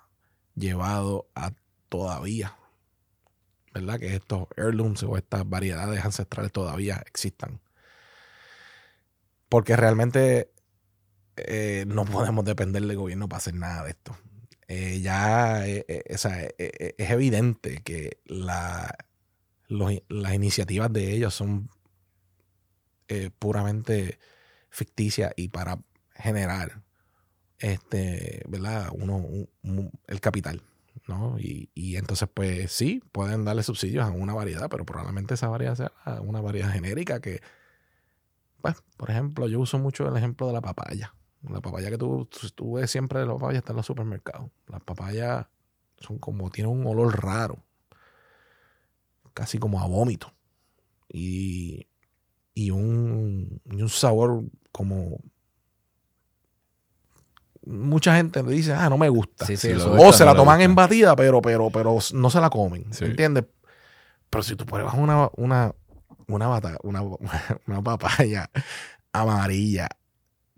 llevado a todavía, ¿verdad? Que estos heirlooms o estas variedades ancestrales todavía existan. Porque realmente eh, no podemos depender del gobierno para hacer nada de esto. Eh, ya eh, o sea, es evidente que las iniciativas de ellos son eh, puramente ficticias y para generar este, ¿verdad? Uno, un- un- el capital, ¿no? Y, entonces, pues sí, pueden darle subsidios a una variedad, pero probablemente esa variedad sea una variedad genérica que, pues, por ejemplo, yo uso mucho el ejemplo de la papaya. La papaya que tú- tú ves siempre de la papaya está en los supermercados. Las papayas son como, tienen un olor raro, casi como a vómito. Y, y un, y un sabor como mucha gente le dice, ah, no me gusta. Sí, sí, o gusta, se la no toman en batida, pero, pero, pero no se la comen. Sí. ¿Entiendes? Pero si tú pruebas una, una, una, bata- una, una papaya amarilla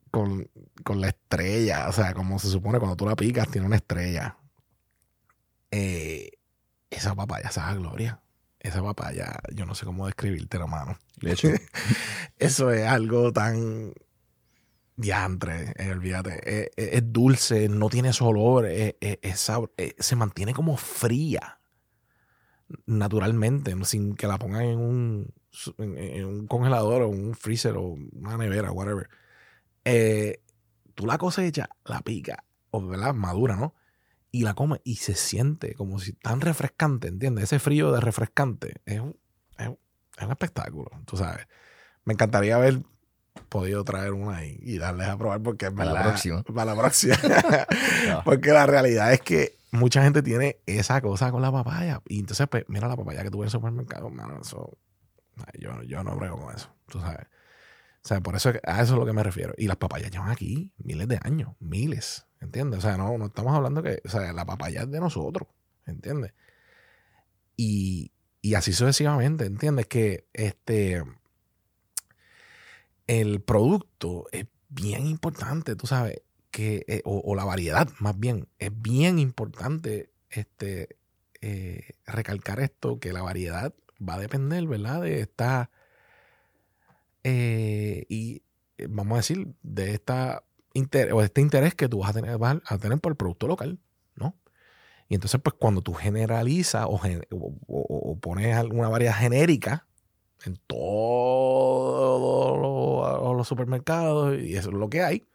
con, con la estrella, o sea, como se supone cuando tú la picas, tiene una estrella. Eh, esa papaya sabe a gloria. Esa papaya, yo no sé cómo describirte, hermano. De hecho, Eso es algo tan diantre, eh, olvídate. Eh, eh, es dulce, no tiene olor, es sabor- eh, se mantiene como fría naturalmente, sin que la pongan en un, su- en, en un congelador o un freezer o una nevera, whatever. Eh, tú la cosechas, la pica, o ¿verdad? madura, ¿no? Y la comes y se siente como si tan refrescante, ¿entiendes? Ese frío de refrescante es un, es un- es un espectáculo, tú sabes. Me encantaría haber podido traer una y, y darles a probar porque es Para la próxima. Para la próxima. Porque la realidad es que mucha gente tiene esa cosa con la papaya. Y entonces, pues, mira la papaya que tuve en el supermercado, mano, eso. Yo, yo no brego con eso, tú sabes. O sea, por eso a eso es lo que me refiero. Y las papayas llevan aquí miles de años, miles, ¿entiendes? O sea, no, estamos hablando que, o sea, la papaya es de nosotros, ¿entiendes? Y, y así sucesivamente, ¿entiendes? Que este, el producto es bien importante, tú sabes, que, eh, o, o la variedad más bien, es bien importante este, eh, recalcar esto, que la variedad va a depender, ¿verdad? De esta, eh, y eh, vamos a decir, de esta inter- o este interés que tú vas a tener, vas a tener por el producto local, ¿no? Y entonces, pues cuando tú generalizas o, o- pones alguna variedad genérica en todos los supermercados, y eso es lo que hay,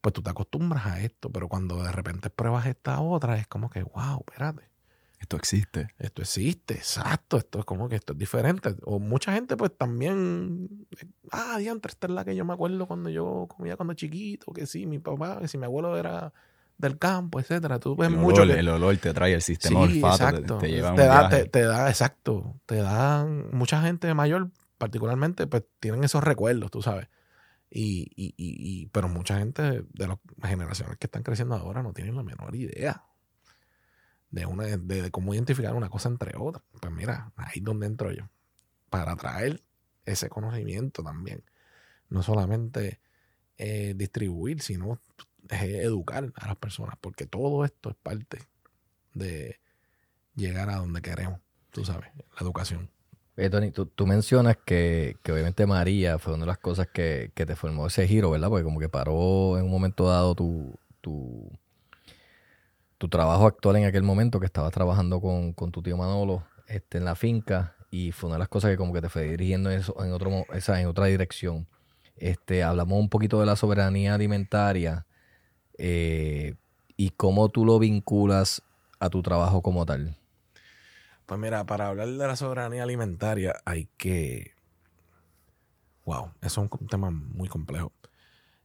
pues tú te acostumbras a esto, pero cuando de repente pruebas esta otra, es como que, wow, espérate, esto existe. esto existe, exacto, esto es como que esto es diferente. O mucha gente pues también, ah, diantre, esta es la que yo me acuerdo cuando yo comía cuando chiquito, que sí, mi papá, que si mi abuelo era del campo, etcétera. Tú ves El mucho olor, que- el olor te trae el sistema Sí, olfato, te- exacto. te, lleva a un te, da, viaje. te, te da, exacto. Te dan, mucha gente mayor, particularmente, pues tienen esos recuerdos, tú sabes. Y, y, y, y- pero mucha gente de las generaciones que están creciendo ahora no tienen la menor idea de, una, de, cómo identificar una cosa entre otras. Pues mira, ahí es donde entro yo. Para traer ese conocimiento también. No solamente eh, distribuir, sino eh, educar a las personas. Porque todo esto es parte de llegar a donde queremos, tú sabes, la educación. Tony, tú, tú mencionas que, que obviamente María fue una de las cosas que, que te formó ese giro, ¿verdad? Porque como que paró en un momento dado tu, tu, tu trabajo actual en aquel momento, que estabas trabajando con, con tu tío Manolo este, en la finca, y fue una de las cosas que como que te fue dirigiendo en, eso, en, otro, esa, en otra dirección. Este, hablamos un poquito de la soberanía alimentaria eh, y cómo tú lo vinculas a tu trabajo como tal. Pues mira, para hablar de la soberanía alimentaria hay que... Wow, eso es un tema muy complejo.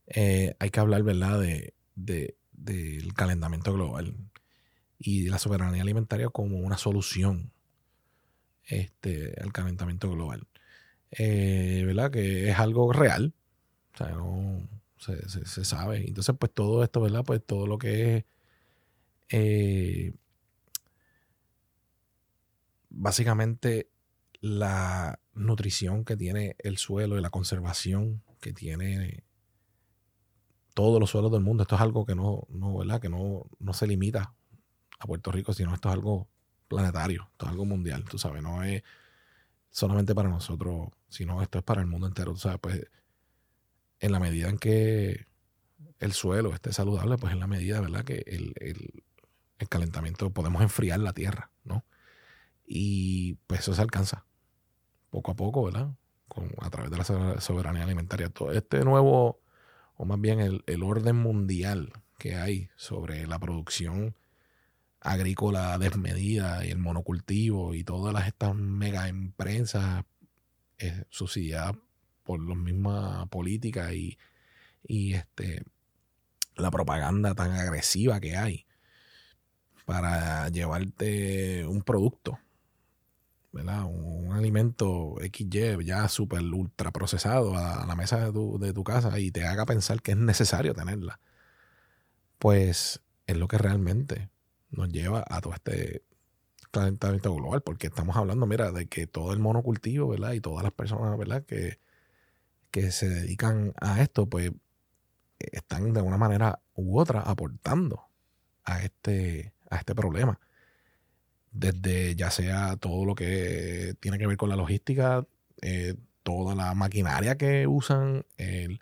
Eh, hay que hablar, ¿verdad?, de- del calentamiento global y de la soberanía alimentaria como una solución este, al calentamiento global. Eh, ¿Verdad? Que es algo real. O sea, no se, se- sabe. Entonces, pues todo esto, ¿verdad? Pues todo lo que es... eh, básicamente la nutrición que tiene el suelo y la conservación que tiene todos los suelos del mundo. Esto es algo que no, no, ¿verdad? Que no, no se limita a Puerto Rico, sino esto es algo planetario, esto es algo mundial, tú sabes, no es solamente para nosotros, sino esto es para el mundo entero, tú sabes, pues en la medida en que el suelo esté saludable, pues en la medida, ¿verdad? Que el, el- el calentamiento, podemos enfriar la tierra, ¿no? Y pues eso se alcanza poco a poco, ¿verdad? Con, a través de la sober- soberanía alimentaria. Todo este nuevo, o más bien el, el orden mundial que hay sobre la producción agrícola desmedida y el monocultivo y todas estas mega empresas eh, subsidiadas por las mismas políticas y, y este, la propaganda tan agresiva que hay para llevarte un producto, ¿verdad? Un, un alimento XY ya súper ultra procesado a, a la mesa de tu, de tu casa y te haga pensar que es necesario tenerla. Pues es lo que realmente nos lleva a todo este calentamiento global, porque estamos hablando, mira, de que todo el monocultivo, ¿verdad? Y todas las personas, ¿verdad? Que, que se dedican a esto, pues están de una manera u otra aportando a este, a este problema. Desde ya sea todo lo que tiene que ver con la logística, eh, toda la maquinaria que usan, eh,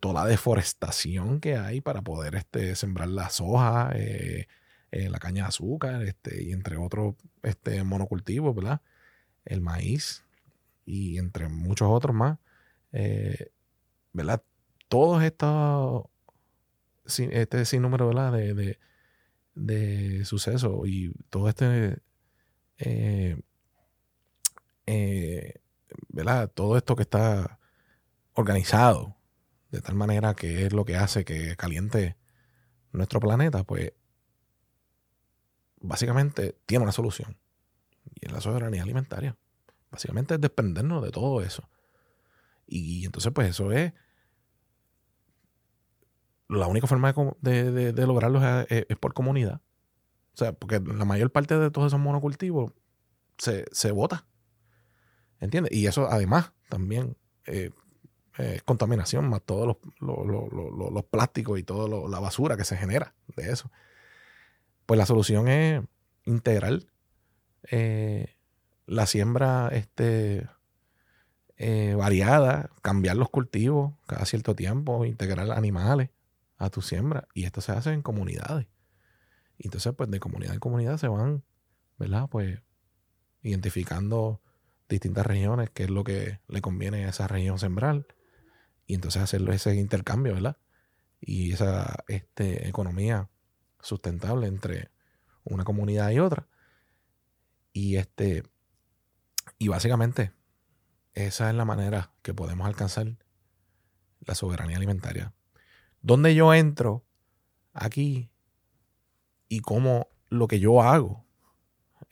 toda la deforestación que hay para poder este, sembrar la soja, eh, la caña de azúcar, este, y entre otros este, monocultivos, ¿verdad? El maíz y entre muchos otros más, ¿verdad? Todos estos, este sinnúmero, ¿verdad? De, de sucesos y todo este, eh, eh, ¿verdad? Todo esto que está organizado de tal manera que es lo que hace que caliente nuestro planeta, pues básicamente tiene una solución. Y es la soberanía alimentaria. Básicamente es desprendernos de todo eso. Y, entonces, pues eso es. La única forma de, de- de- lograrlo es, es- por comunidad. O sea, porque la mayor parte de todos esos monocultivos se, se bota. ¿Entiendes? Y eso además también eh, es contaminación, más todos los, los, los- los- plásticos y toda la basura que se genera de eso. Pues la solución es integrar eh, la siembra este, eh, variada, cambiar los cultivos cada cierto tiempo, integrar animales a tu siembra. Y esto se hace en comunidades. Y entonces, pues de comunidad en comunidad se van, ¿verdad? Pues identificando distintas regiones, qué es lo que le conviene a esa región sembrar. Y entonces hacerlo ese intercambio, ¿verdad? Y esa este, economía sustentable entre una comunidad y otra. Y este, y básicamente, esa es la manera que podemos alcanzar la soberanía alimentaria. ¿Dónde yo entro aquí y cómo lo que yo hago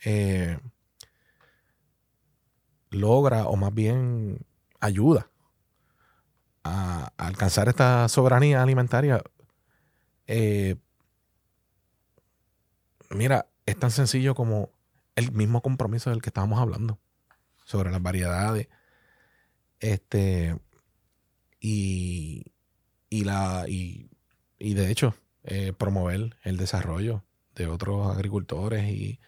eh, logra o más bien ayuda a, alcanzar esta soberanía alimentaria. Eh, mira, es tan sencillo como el mismo compromiso del que estábamos hablando sobre las variedades. Este, y, y, la, y, y de hecho, eh, promover el desarrollo de otros agricultores y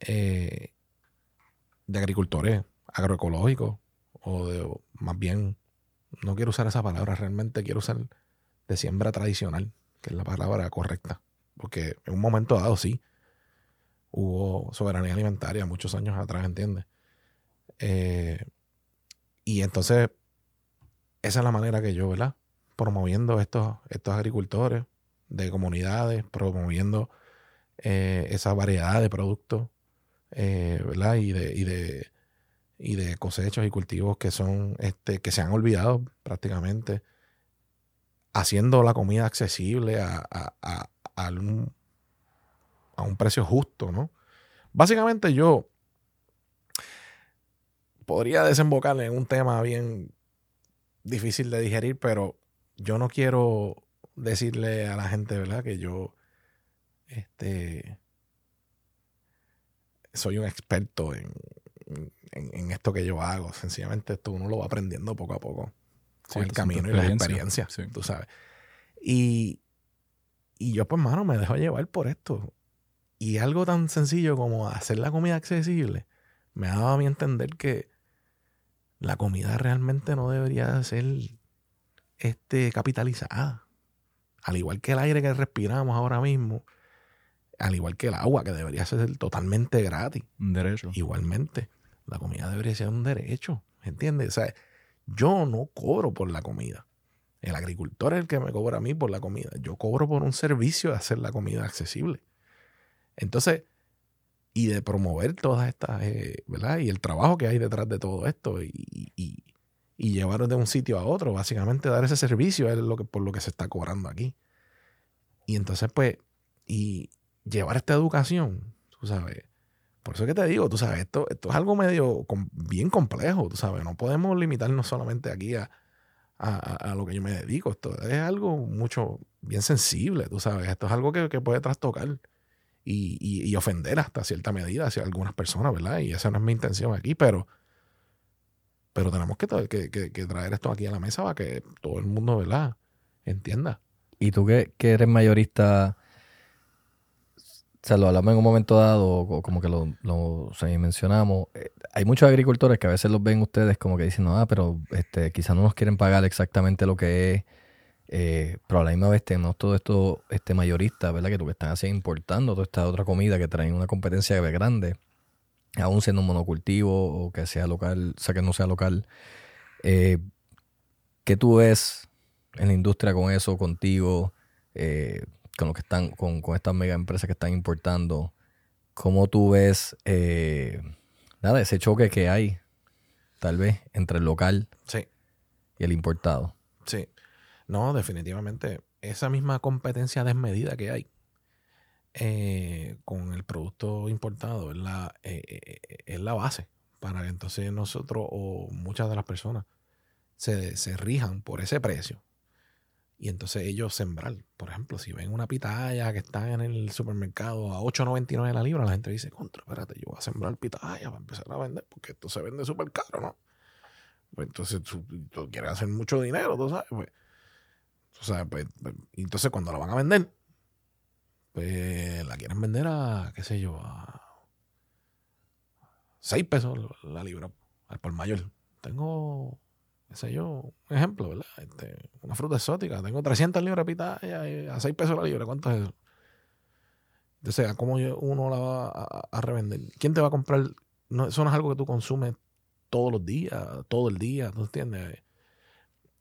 eh, de agricultores agroecológicos o de más bien no quiero usar esa palabra realmente quiero usar de siembra tradicional que es la palabra correcta porque en un momento dado sí hubo soberanía alimentaria muchos años atrás entiendes eh, y entonces esa es la manera que yo verdad promoviendo estos estos agricultores de comunidades promoviendo eh, esa variedad de productos, eh, ¿verdad? Y de, y de, y de cosechas y cultivos que son, este, que se han olvidado prácticamente, haciendo la comida accesible a, a, un, a un precio justo, ¿no? Básicamente yo podría desembocar en un tema bien difícil de digerir, pero yo no quiero decirle a la gente, ¿verdad? Que yo este, soy un experto en, en, esto que yo hago. Sencillamente esto uno lo va aprendiendo poco a poco. con el camino y la experiencia, tú sabes. Y, y yo, pues, mano, me dejo llevar por esto. Y algo tan sencillo como hacer la comida accesible me ha dado a mí entender que la comida realmente no debería ser este, capitalizada. Al igual que el aire que respiramos ahora mismo, al igual que el agua, que debería ser totalmente gratis. Un derecho. Igualmente, la comida debería ser un derecho, ¿entiendes? O sea, yo no cobro por la comida. El agricultor es el que me cobra a mí por la comida. Yo cobro por un servicio de hacer la comida accesible. Entonces, y de promover todas estas, eh, ¿verdad? Y el trabajo que hay detrás de todo esto y, y, y llevarlo de un sitio a otro, básicamente dar ese servicio es lo que, por lo que se está cobrando aquí. Y entonces, pues, y, llevar esta educación, tú sabes. Por eso que te digo, tú sabes, esto, esto es algo medio bien complejo, tú sabes. No podemos limitarnos solamente aquí a, lo que yo me dedico. Esto es algo mucho, bien sensible, tú sabes. Esto es algo que, puede trastocar y, ofender hasta cierta medida hacia algunas personas, ¿verdad? Y esa no es mi intención aquí, pero, pero tenemos que, que, traer esto aquí a la mesa para que todo el mundo, ¿verdad? Entienda. Y tú que, que eres mayorista o sea, lo hablamos en un momento dado, o como que lo, lo mencionamos. Eh, hay muchos agricultores que a veces los ven ustedes como que dicen, no, ah, pero este, quizás no nos quieren pagar exactamente lo que es. Eh, pero a la misma vez tenemos todo esto este mayorista, ¿verdad? Que tú que están así importando toda esta otra comida que traen una competencia grande, aún siendo un monocultivo o que sea local, o sea, que no sea local. Eh, ¿Qué tú ves en la industria con eso, contigo? Eh, con lo que están, con, estas mega empresas que están importando, ¿cómo tú ves eh, nada, ese choque que hay, tal vez, entre el local y el importado? Sí. No, definitivamente. Esa misma competencia desmedida que hay eh, con el producto importado es la, eh, es la base para que entonces nosotros o muchas de las personas se, se rijan por ese precio y entonces ellos sembrar. Por ejemplo, si ven una pitaya que está en el supermercado a 8.99 la libra, la gente dice, contra, espérate, yo voy a sembrar pitaya para empezar a vender, porque esto se vende súper caro, ¿no? Pues entonces tú, quieres hacer mucho dinero, tú sabes, pues. O sea, pues, pues entonces cuando la van a vender, pues la quieren vender a, qué sé yo, a 6 pesos la libra al por mayor. Tengo qué sé yo, un ejemplo, ¿verdad? Este, una fruta exótica, tengo 300 libras pitaya a 6 pesos la libra, ¿cuánto es eso? Entonces, ¿cómo uno la va a, revender? ¿Quién te va a comprar? No, eso no es algo que tú consumes todos los días, todo el día, ¿tú entiendes?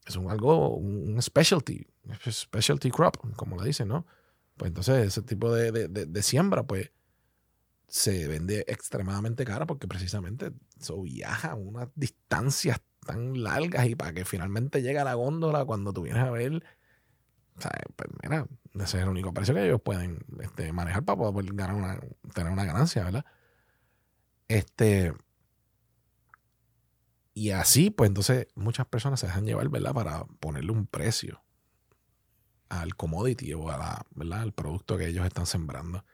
Es un algo, un specialty, specialty crop, como le dicen, ¿no? Pues entonces ese tipo de, de, de, siembra, pues, se vende extremadamente cara porque precisamente eso viaja unas distancias tan largas y para que finalmente llegue a la góndola cuando tú vienes a ver, pues mira, ese es el único precio que ellos pueden este, manejar para poder ganar una, tener una ganancia, ¿verdad? Este. Y así, pues entonces muchas personas se dejan llevar, ¿verdad? Para ponerle un precio al commodity o a la, ¿verdad? al producto que ellos están sembrando.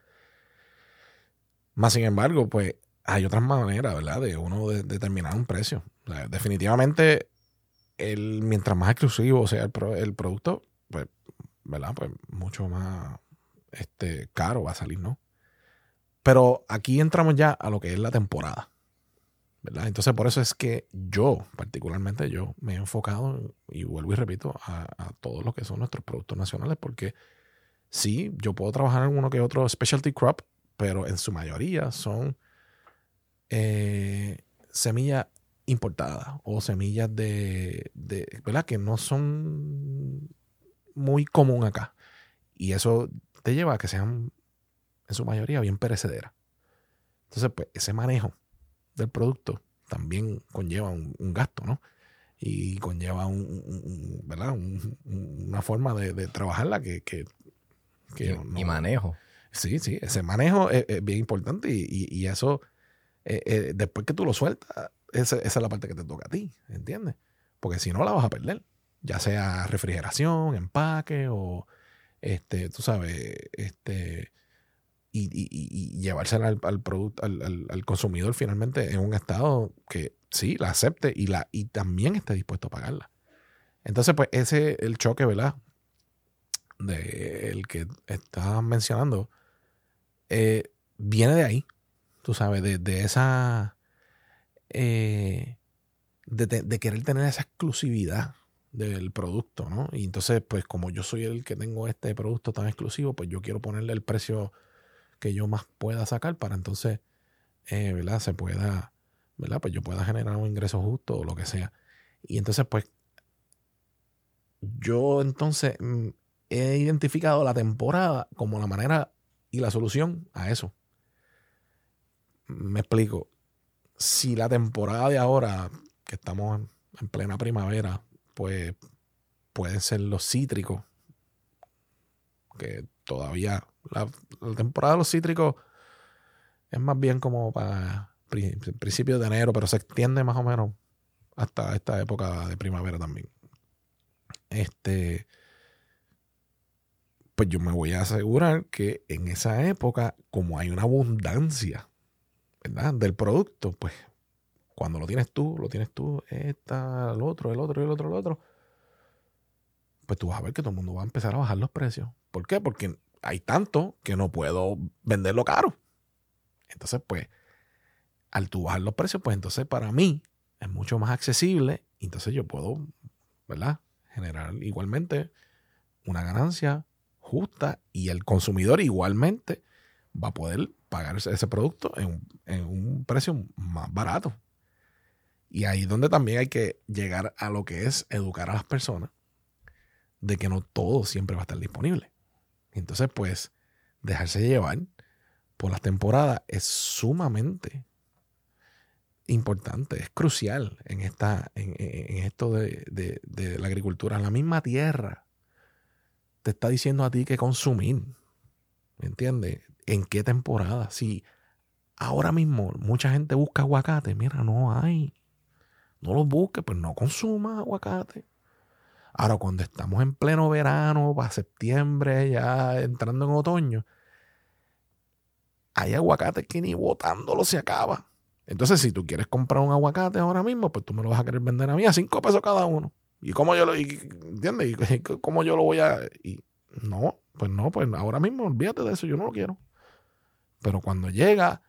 Más sin embargo, pues hay otras maneras, ¿verdad? De uno determinar un precio. definitivamente, el, mientras más exclusivo sea el, el, producto, pues, ¿verdad? Pues mucho más este, caro va a salir, ¿no? Pero aquí entramos ya a lo que es la temporada. Entonces, por eso es que yo, particularmente yo, me he enfocado, y vuelvo y repito, a, a todo lo que son nuestros productos nacionales, porque sí, yo puedo trabajar en uno que otro specialty crop, pero en su mayoría son eh, semillas importadas o semillas de, ¿verdad? Que no son muy común acá. Y eso te lleva a que sean en su mayoría bien perecederas. Entonces, pues ese manejo del producto también conlleva un, gasto, ¿no? Y conlleva un, ¿verdad? una forma de, trabajarla que... que, y, manejo. Sí, sí, ese manejo es, bien importante y, eso, eh, eh, después que tú lo sueltas, esa, es la parte que te toca a ti, ¿entiendes? Porque si no la vas a perder, ya sea refrigeración, empaque o, este, tú sabes, este, y, y, llevársela al, producto, al, consumidor finalmente en un estado que sí, la acepte y, la, y también esté dispuesto a pagarla. Entonces, pues ese el choque, ¿verdad? De el que estás mencionando, eh, viene de ahí, tú sabes, de, esa... Eh, de, de, querer tener esa exclusividad del producto, ¿no? Y entonces, pues como yo soy el que tengo este producto tan exclusivo, pues yo quiero ponerle el precio que yo más pueda sacar para entonces, eh, ¿verdad? Se pueda, ¿verdad? Pues yo pueda generar un ingreso justo o lo que sea. Y entonces, pues, yo entonces mm, he identificado la temporada como la manera y la solución a eso. Me explico. Si la temporada de ahora, que estamos en plena primavera, pues pueden ser los cítricos, todavía la, temporada de los cítricos es más bien como para principios de enero, pero se extiende más o menos hasta esta época de primavera también. Este, pues yo me voy a asegurar que en esa época, como hay una abundancia, ¿verdad? Del producto, pues cuando lo tienes tú, lo tienes tú, esta, el otro, el otro, el otro, el otro, pues tú vas a ver que todo el mundo va a empezar a bajar los precios. ¿Por qué? Porque hay tanto que no puedo venderlo caro. Entonces, pues, al tú bajar los precios, pues entonces para mí es mucho más accesible. Entonces yo puedo, ¿verdad? Generar igualmente una ganancia justa y el consumidor igualmente va a poder pagar ese, producto en, en, un precio más barato. Y ahí es donde también hay que llegar a lo que es educar a las personas de que no todo siempre va a estar disponible. Entonces, pues, dejarse llevar por las temporadas es sumamente importante, es crucial en, esta, en, esto de, la agricultura. La misma tierra te está diciendo a ti que consumir. ¿Me entiendes? ¿En qué temporada? Si ahora mismo mucha gente busca aguacate, mira, no hay. No los busques, pues no consumas aguacate. Ahora, cuando estamos en pleno verano, para septiembre, ya entrando en otoño, hay aguacates que ni botándolo se acaba. Entonces, si tú quieres comprar un aguacate ahora mismo, pues tú me lo vas a querer vender a mí a cinco pesos cada uno. ¿Y cómo yo lo, entiendes? ¿Y cómo yo lo voy a...? Y, no, pues no, pues ahora mismo olvídate de eso, yo no lo quiero. Pero cuando llega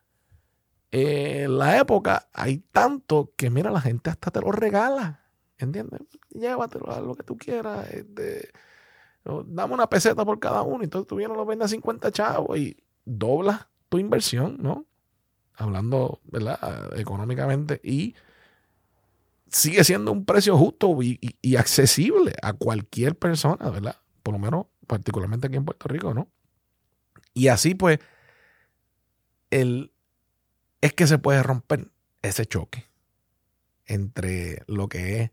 eh, la época, hay tanto que, mira, la gente hasta te lo regala. ¿Entiendes? Llévatelo a lo que tú quieras. Este, dame una peseta por cada uno. Entonces tú vienes lo vendes a 50 chavos y doblas tu inversión, ¿no? Hablando, ¿verdad? Económicamente. Y sigue siendo un precio justo y, accesible a cualquier persona, ¿verdad? Por lo menos, particularmente aquí en Puerto Rico, ¿no? Y así, pues, el, es que se puede romper ese choque entre lo que es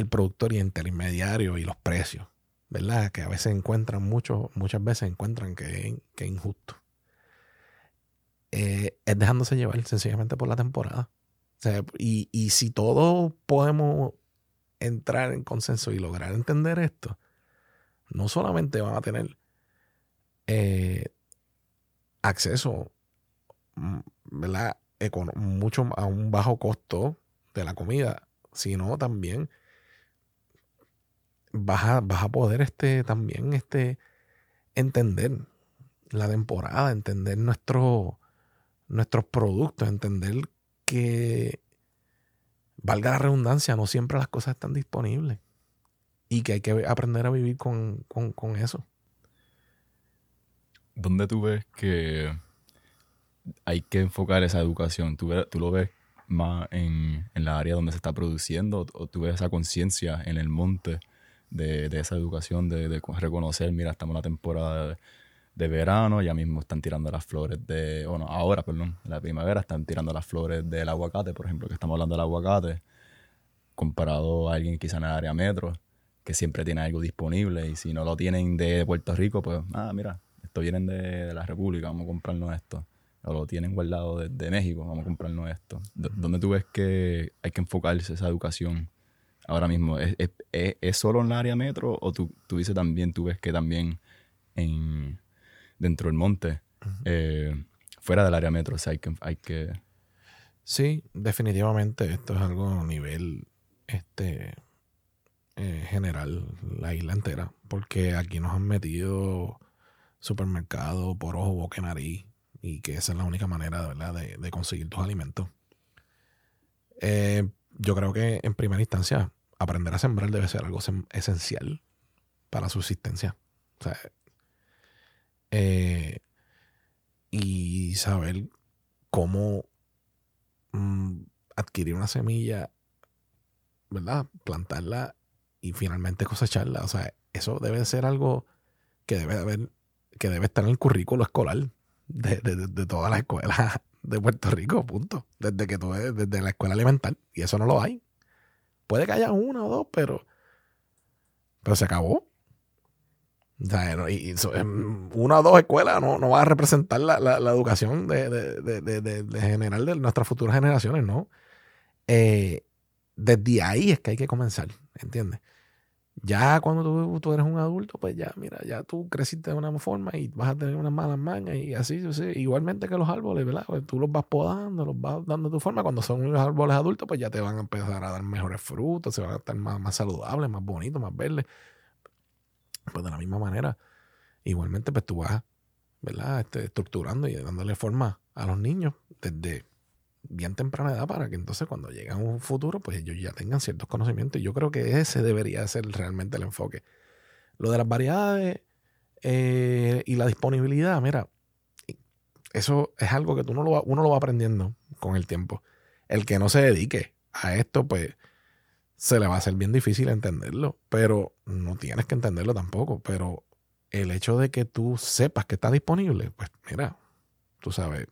el productor y el intermediario y los precios. ¿verdad? Que a veces encuentran, mucho, muchas veces encuentran que, es injusto. Eh, es dejándose llevar sencillamente por la temporada. y, y si todos podemos entrar en consenso y lograr entender esto, no solamente van a tener eh, acceso mm, ¿verdad? mucho a un bajo costo de la comida, sino también vas a, vas a poder este, también este, entender la temporada, entender nuestro, nuestros productos, entender que, valga la redundancia, no siempre las cosas están disponibles y que hay que aprender a vivir con, eso. ¿Dónde tú ves que hay que enfocar esa educación? ¿Tú, tú lo ves más en, la área donde se está produciendo o tú ves esa conciencia en el monte de, esa educación, de, de, reconocer, mira, estamos en una temporada de, verano, ya mismo están tirando las flores de, bueno, ahora, perdón, la primavera están tirando las flores del aguacate, por ejemplo, que estamos hablando del aguacate, comparado a alguien quizá en el área metro, que siempre tiene algo disponible y si no lo tienen de Puerto Rico, pues, ah, mira, esto vienen de, la República, vamos a comprarnos esto. O lo tienen guardado de, México, vamos a comprarnos esto. ¿Dónde tú ves que hay que enfocarse esa educación ahora mismo? ¿Es, es, solo en el área metro o tú, tú, dices también, tú ves que también en, dentro del monte, eh, fuera del área metro, o sea, hay que, hay que... Sí, definitivamente esto es algo a nivel este, eh, general, la isla entera, porque aquí nos han metido supermercado por ojo, boca y nariz, y que esa es la única manera ¿verdad? De, de conseguir tus alimentos. Eh, yo creo que en primera instancia aprender a sembrar debe ser algo esencial para su subsistencia. O sea, eh, y saber cómo mm, adquirir una semilla, ¿verdad? Plantarla y finalmente cosecharla. O sea, eso debe ser algo que debe haber, que debe estar en el currículo escolar de, de todas las escuelas de Puerto Rico, punto. Desde que tú desde la escuela elemental. Y eso no lo hay. Puede que haya una o dos, pero, pero se acabó. Y, una o dos escuelas no, no va a representar la, educación de, general de nuestras futuras generaciones, ¿no? Eh, desde ahí es que hay que comenzar, ¿entiendes? Ya cuando tú, eres un adulto, pues ya, mira, ya tú creciste de una forma y vas a tener unas malas mangas y así, así, igualmente que los árboles, ¿verdad? Pues tú los vas podando, los vas dando tu forma. Cuando son unos árboles adultos, pues ya te van a empezar a dar mejores frutos, se van a estar más, más saludables, más bonitos, más verdes. Pues de la misma manera, igualmente, pues tú vas, ¿verdad? Este, estructurando y dándole forma a los niños desde bien temprana edad para que entonces cuando llegue a un futuro, pues ellos ya tengan ciertos conocimientos. Y yo creo que ese debería ser realmente el enfoque. Lo de las variedades eh, y la disponibilidad, mira, eso es algo que tú no lo uno lo va aprendiendo con el tiempo. El que no se dedique a esto, pues se le va a hacer bien difícil entenderlo, pero no tienes que entenderlo tampoco. Pero el hecho de que tú sepas que está disponible, pues mira, tú sabes,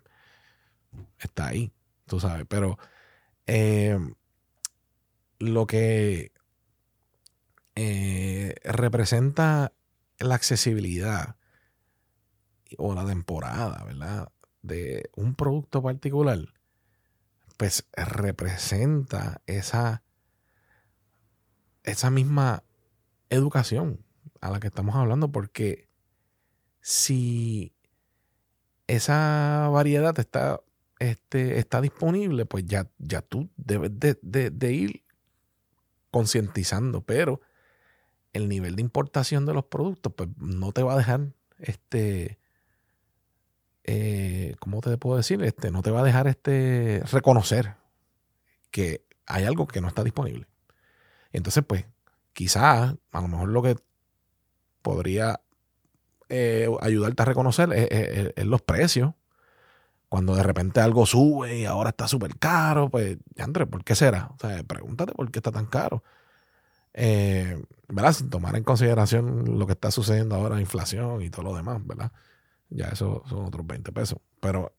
está ahí tú sabes, pero eh, lo que eh, representa la accesibilidad o la temporada, ¿verdad? De un producto particular, pues representa esa, esa misma educación a la que estamos hablando, porque si esa variedad está este, está disponible, pues ya, ya tú debes de, ir concientizando, pero el nivel de importación de los productos, pues no te va a dejar, este, eh, ¿cómo te puedo decir? Este, no te va a dejar este, reconocer que hay algo que no está disponible. Entonces, pues, quizás, a lo mejor lo que podría eh, ayudarte a reconocer es los precios cuando de repente algo sube y ahora está súper caro, pues, André, ¿por qué será? O sea, pregúntate por qué está tan caro. Eh, ¿Verdad? Sin tomar en consideración lo que está sucediendo ahora, inflación y todo lo demás, ¿verdad? Ya eso son otros 20 pesos. Pero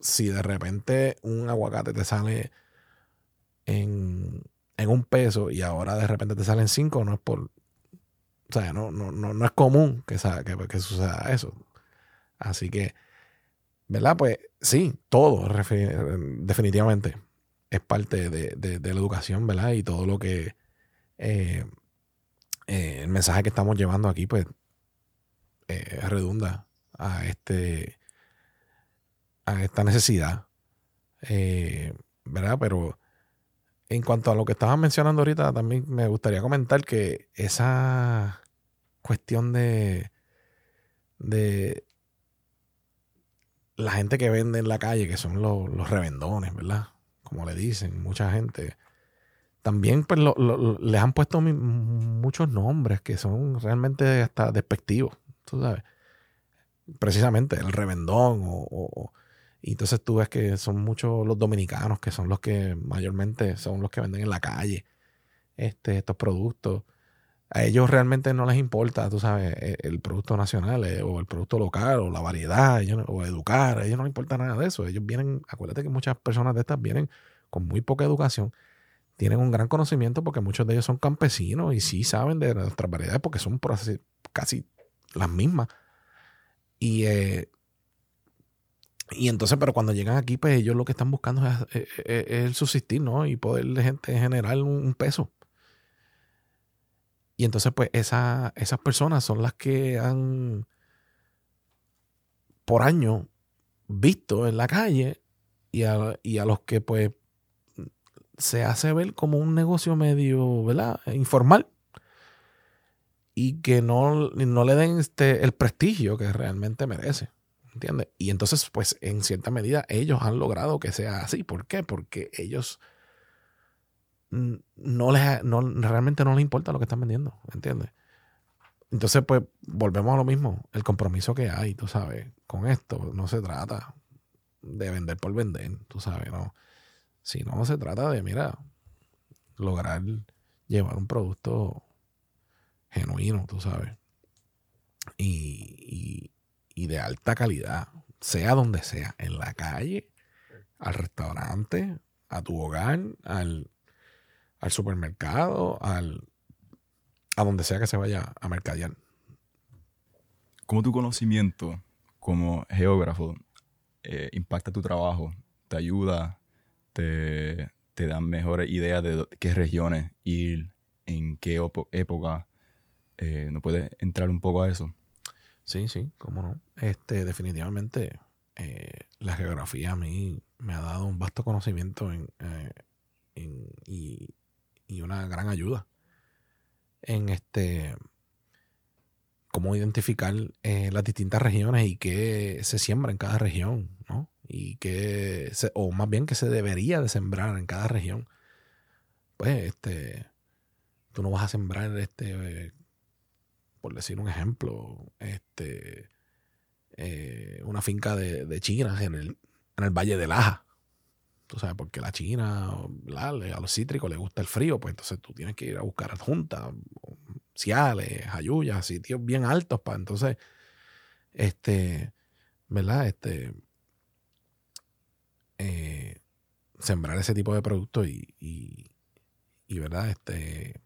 si de repente un aguacate te sale en, en un peso y ahora de repente te salen cinco, no es por O sea, no, no, no, no es común que, que, que suceda eso. Así que, ¿verdad? Pues sí, todo definitivamente es parte de, la educación, ¿verdad? Y todo lo que eh, eh, el mensaje que estamos llevando aquí, pues, eh, redunda a este a esta necesidad. ¿Verdad? Pero en cuanto a lo que estabas mencionando ahorita, también me gustaría comentar que esa cuestión de, de la gente que vende en la calle, que son los, los revendones, ¿verdad? Como le dicen mucha gente. También pues, les han puesto muchos nombres que son realmente hasta despectivos, tú sabes. Precisamente el revendón o y entonces tú ves que son muchos los dominicanos que son los que mayormente son los que venden en la calle este, estos productos. A ellos realmente no les importa, tú sabes, e, el, producto nacional eh, o el producto local o la variedad o educar. A ellos no les importa nada de eso. Ellos vienen, acuérdate que muchas personas de estas vienen con muy poca educación, tienen un gran conocimiento porque muchos de ellos son campesinos y sí saben de nuestras variedades porque son casi las mismas. Y eh, y entonces, pero cuando llegan aquí, pues ellos lo que están buscando es, el subsistir, ¿no? Y poder gente generar un, peso. Y entonces, pues esa, esas personas son las que han por año visto en la calle y a, y a los que pues se hace ver como un negocio medio, ¿verdad? Informal. Y que no, no le den este, el prestigio que realmente merece. ¿Entiendes? Y entonces, pues, en cierta medida, ellos han logrado que sea así. ¿Por qué? Porque ellos no les, no, realmente no les importa lo que están vendiendo, ¿entiendes? Entonces, pues, volvemos a lo mismo, el compromiso que hay, tú sabes, con esto no se trata de vender por vender, tú sabes, ¿no? Sino se trata de, mira, lograr llevar un producto genuino, tú sabes. y, y de alta calidad, sea donde sea, en la calle, al restaurante, a tu hogar, al, supermercado, al, a donde sea que se vaya a mercadear. ¿Cómo tu conocimiento como geógrafo eh, impacta tu trabajo? ¿Te ayuda? ¿Te, te dan mejores ideas de qué regiones ir? ¿En qué época? Eh, ¿No puedes entrar un poco a eso? Sí, sí, cómo no. Este, definitivamente, eh, la geografía a mí me ha dado un vasto conocimiento en, eh, y, una gran ayuda en este cómo identificar eh, las distintas regiones y qué se siembra en cada región, ¿no? Y qué, o más bien qué se debería de sembrar en cada región. Pues, este, tú no vas a sembrar este por decir un ejemplo, este, eh, una finca de, chinas en el, en el Valle de Laja. Tú sabes, porque la china, a los cítricos les gusta el frío, pues entonces tú tienes que ir a buscar adjuntas, ciales, ayuyas, sitios bien altos para entonces, este, ¿verdad? Este, eh, sembrar ese tipo de productos y, y, ¿verdad? Este,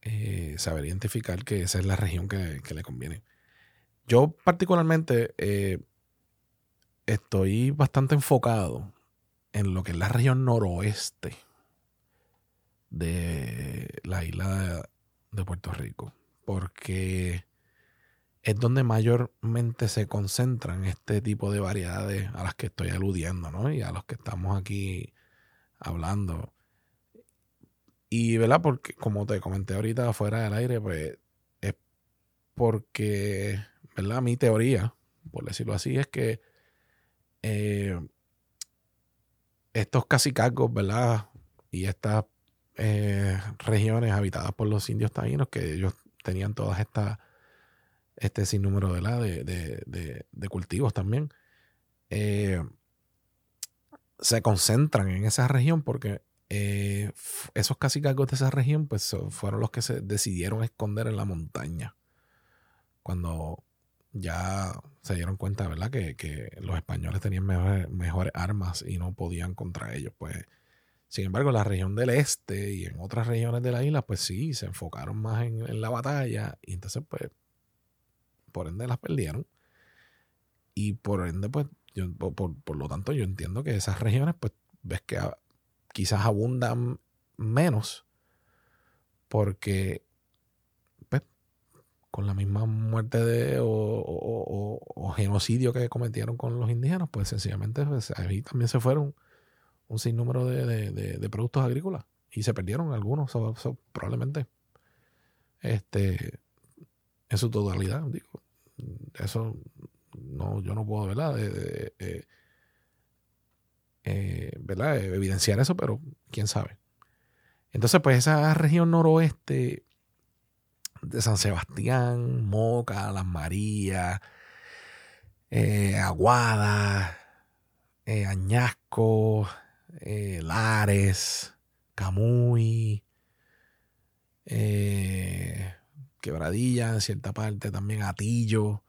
eh, saber identificar que esa es la región que, le conviene. Yo particularmente eh, estoy bastante enfocado en lo que es la región noroeste de la isla de Puerto Rico, porque es donde mayormente se concentran este tipo de variedades a las que estoy aludiendo, ¿no? Y a los que estamos aquí hablando. Y, ¿verdad? Porque, como te comenté ahorita fuera del aire, pues es porque, ¿verdad? Mi teoría, por decirlo así, es que eh, estos cacicazgos, ¿verdad? Y estas eh, regiones habitadas por los indios taínos, que ellos tenían todas estas, este sinnúmero De, de, de, cultivos también, eh, se concentran en esa región porque esos cacicazgos de esa región, pues fueron los que se decidieron esconder en la montaña. Cuando ya se dieron cuenta, ¿verdad? Que, los españoles tenían mejores, armas y no podían contra ellos. Pues Sin embargo, en la región del este y en otras regiones de la isla, pues sí, se enfocaron más en, la batalla y entonces, pues, por ende las perdieron. Y por ende, pues, yo, por, lo tanto, yo entiendo que esas regiones, pues, ves que quizás abundan menos porque con la misma muerte de, o, genocidio que cometieron con los indígenas, pues sencillamente pues, ahí también se fueron un sinnúmero de, de, productos agrícolas y se perdieron algunos, probablemente este, en su totalidad. Digo, eso no, yo no puedo, ¿verdad? Eh, eh, ¿verdad? evidenciar eso, pero quién sabe. Entonces, pues esa región noroeste de San Sebastián, Moca, Las Marías, eh, Aguada, Añasco, eh, Lares, Camuy, eh, Quebradilla, en cierta parte también Atillo,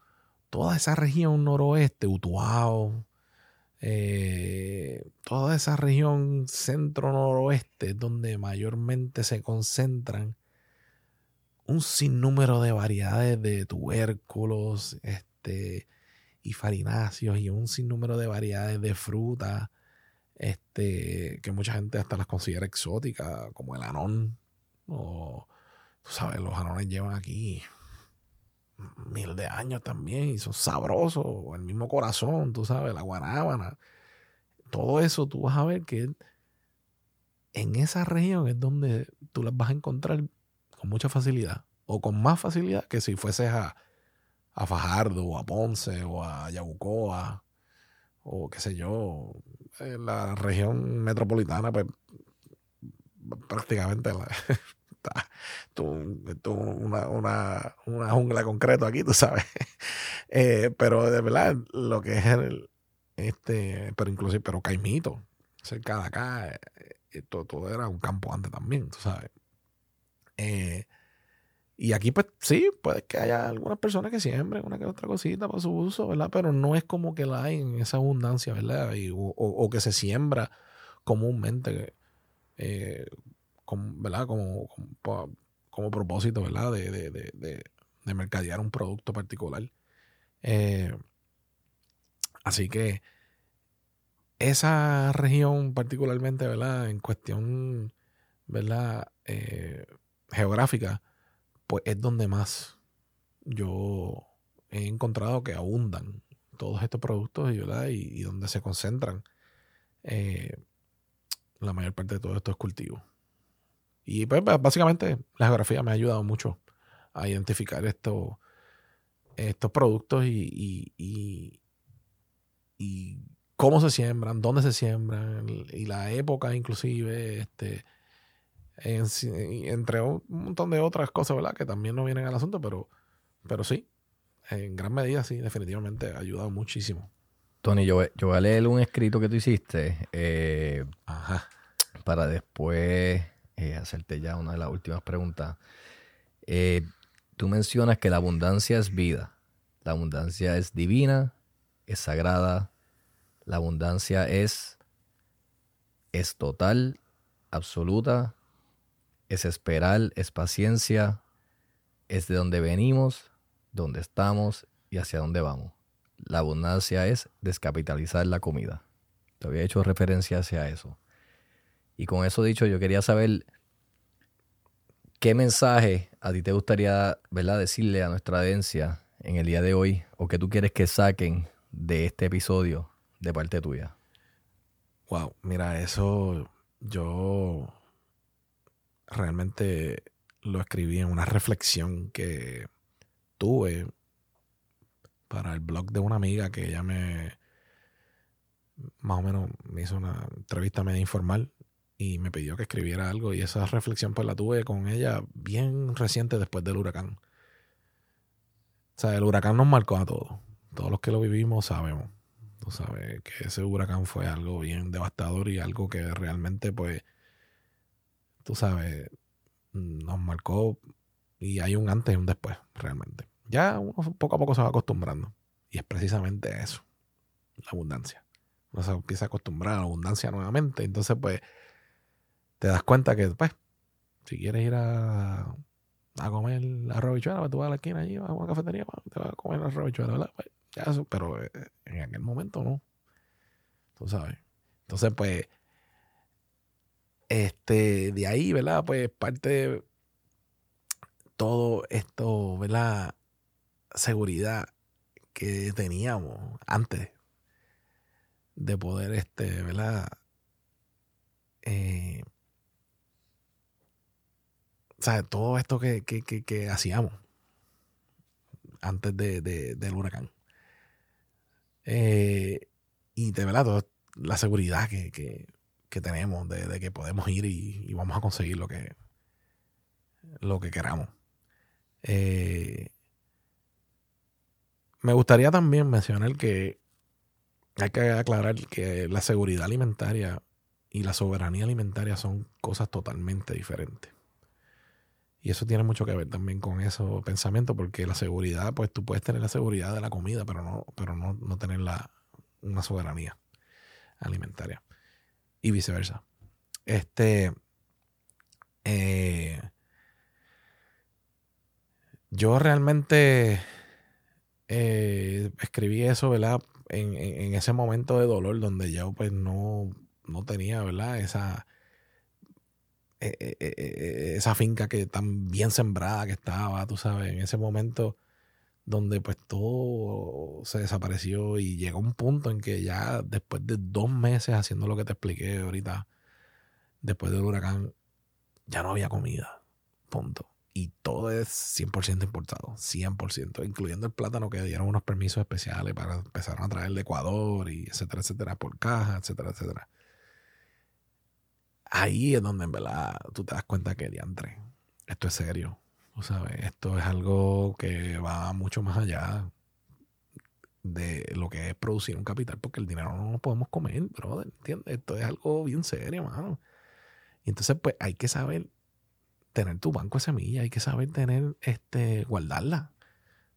toda esa región noroeste, Utuado, eh, toda esa región centro-noroeste, donde mayormente se concentran un sinnúmero de variedades de tubérculos este, y farináceos y un sinnúmero de variedades de frutas este, que mucha gente hasta las considera exóticas, como el anón. O, tú sabes, los anones llevan aquí mil de años también y son sabrosos. El mismo corazón, tú sabes, la guanábana. Todo eso tú vas a ver que en esa región es donde tú las vas a encontrar con mucha facilidad. O con más facilidad que si fueses a, a Fajardo o a Ponce o a Yabucoa o qué sé yo, en la región metropolitana, pues prácticamente la, una, una, una, jungla concreto aquí, tú sabes. Eh, pero de verdad, lo que es este, pero inclusive, pero Caimito, cerca de acá, eh, todo, todo, era un campo antes también, tú sabes. Eh, y aquí, pues sí, puede que haya algunas personas que siembren una que otra cosita para su uso, ¿verdad? Pero no es como que la hay en esa abundancia, ¿verdad? Y, o, que se siembra comúnmente, eh, ¿verdad? Como, como, propósito, ¿verdad? De, de, de, de, mercadear un producto particular. Eh, así que esa región particularmente, ¿verdad? En cuestión, ¿verdad? Eh, geográfica pues es donde más yo he encontrado que abundan todos estos productos y, donde se concentran eh, la mayor parte de todos estos cultivos. Y pues básicamente la geografía me ha ayudado mucho a identificar estos, estos productos y, y, y, cómo se siembran, dónde se siembran y la época inclusive, este, entre un montón de otras cosas, ¿verdad? Que también no vienen al asunto, pero, pero sí, en gran medida sí, definitivamente ha ayudado muchísimo. Tony, yo, yo voy a leer un escrito que tú hiciste eh, para después eh, hacerte ya una de las últimas preguntas. Eh, tú mencionas que la abundancia es vida, la abundancia es divina, es sagrada, la abundancia es, es total, absoluta, es esperar, es paciencia, es de dónde venimos, dónde estamos y hacia dónde vamos. La abundancia es descapitalizar la comida. Te había hecho referencia hacia eso. Y con eso dicho, yo quería saber qué mensaje a ti te gustaría ¿verdad? decirle a nuestra audiencia en el día de hoy o que tú quieres que saquen de este episodio de parte tuya. Wow, mira, eso yo realmente lo escribí en una reflexión que tuve para el blog de una amiga que ella me más o menos me hizo una entrevista media informal y me pidió que escribiera algo y esa reflexión pues la tuve con ella bien reciente después del huracán. O sea, el huracán nos marcó a todos. Todos los que lo vivimos sabemos. Tú sabes que ese huracán fue algo bien devastador y algo que realmente pues tú sabes, nos marcó y hay un antes y un después, realmente. Ya uno poco a poco se va acostumbrando. Y es precisamente eso, la abundancia. Uno se empieza a acostumbrar a la abundancia nuevamente. Entonces, pues, te das cuenta que, pues, si quieres ir a, a comer arroz bichuela, pues tú vas a la esquina allí, vas a una cafetería, pues, te vas a comer arroz bichuela, ¿verdad? Pues, ya eso, pero eh, en aquel momento no. Tú sabes. Entonces, pues, este, de ahí, ¿verdad? Pues parte todo esto, ¿verdad? Seguridad que teníamos antes de poder, este, ¿verdad? Eh, o sea, todo esto que, que, hacíamos antes de, del huracán. Eh, y de verdad, toda la seguridad que, tenemos de, que podemos ir y, vamos a conseguir lo que, lo que queramos. Eh, me gustaría también mencionar que hay que aclarar que la seguridad alimentaria y la soberanía alimentaria son cosas totalmente diferentes. Y eso tiene mucho que ver también con esos pensamientos, porque la seguridad, pues tú puedes tener la seguridad de la comida, pero no, pero no, no tener la, una soberanía alimentaria. Y viceversa. Este. Eh, yo realmente eh, escribí eso, ¿verdad? En, en, ese momento de dolor donde yo pues no, no tenía, ¿verdad? Esa, e, e, e, esa finca que tan bien sembrada que estaba, tú sabes, en ese momento donde pues todo se desapareció y llegó un punto en que ya después de dos meses haciendo lo que te expliqué ahorita, después del huracán, ya no había comida. Punto y todo es 100% importado, 100%, incluyendo el plátano que dieron unos permisos especiales para empezar a traer de Ecuador y etcétera, etcétera, por caja, etcétera, etcétera. Ahí es donde en verdad tú te das cuenta que diantre, esto es serio, tú sabes, esto es algo que va mucho más allá de lo que es producir un capital, porque el dinero no lo podemos comer, brother, ¿entiendes? Esto es algo bien serio, mano. Y entonces, pues hay que saber tener tu banco de semillas, hay que saber tener, este, guardarla.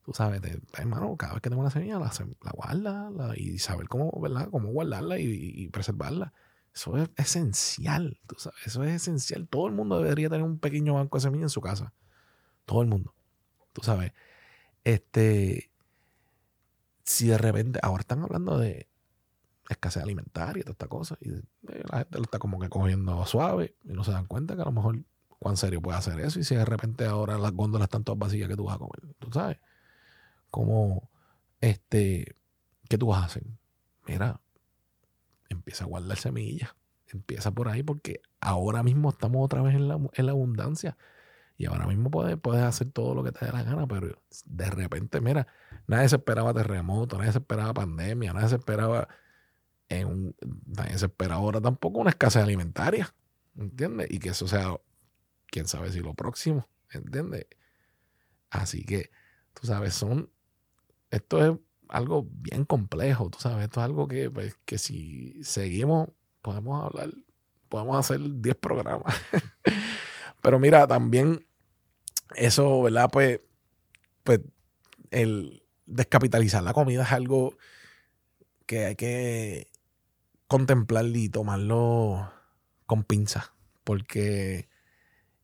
Tú sabes, hermano, cada vez que tengo una semilla, la, la guarda y saber cómo, ¿verdad? Cómo guardarla y, preservarla. Eso es esencial, tú sabes, eso es esencial. Todo el mundo debería tener un pequeño banco de semillas en su casa. Todo el mundo. Tú sabes, este, si de repente, ahora están hablando de escasez alimentaria y toda esta cosa, y la gente lo está como que cogiendo suave y no se dan cuenta que a lo mejor cuán serio puede hacer eso y si de repente ahora las góndolas están todas vacías, ¿qué tú vas a comer? ¿Tú sabes? Como, este, ¿qué tú vas a hacer? Mira, empieza a guardar semillas, empieza por ahí porque ahora mismo estamos otra vez en la, abundancia y ahora mismo puedes, puedes hacer todo lo que te dé la gana, pero de repente, mira, nadie se esperaba terremoto, nadie se esperaba pandemia, nadie se esperaba en un, nadie se espera ahora tampoco una escasez alimentaria, ¿entiendes? Y que eso sea quién sabe si lo próximo, ¿entiendes? Así que, tú sabes, son, esto es algo bien complejo, tú sabes, esto es algo que, pues, que si seguimos, podemos hablar, podemos hacer 10 programas. Pero mira, también eso, ¿verdad? Pues, pues el descapitalizar la comida es algo que hay que contemplar y tomarlo con pinza, porque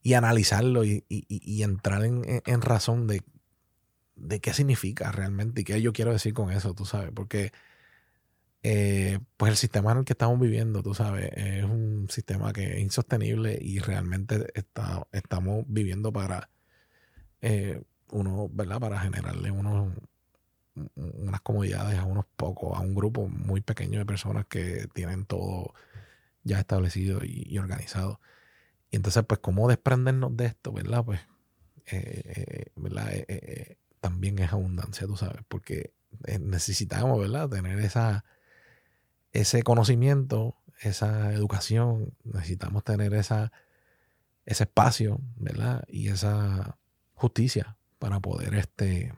y analizarlo y, entrar en, razón de, qué significa realmente y qué yo quiero decir con eso, tú sabes, porque eh, pues el sistema en el que estamos viviendo, tú sabes, es un sistema que es insostenible y realmente está, estamos viviendo para eh, uno, ¿verdad? Para generarle unos, unas comodidades a unos pocos, a un grupo muy pequeño de personas que tienen todo ya establecido y organizado. Y entonces, pues, ¿cómo desprendernos de esto, verdad? Pues, eh, eh, ¿verdad? Eh, también es abundancia, tú sabes, porque necesitamos, ¿verdad? Tener esa, ese conocimiento, esa educación, necesitamos tener esa, ese espacio, ¿verdad? Y esa justicia para poder este,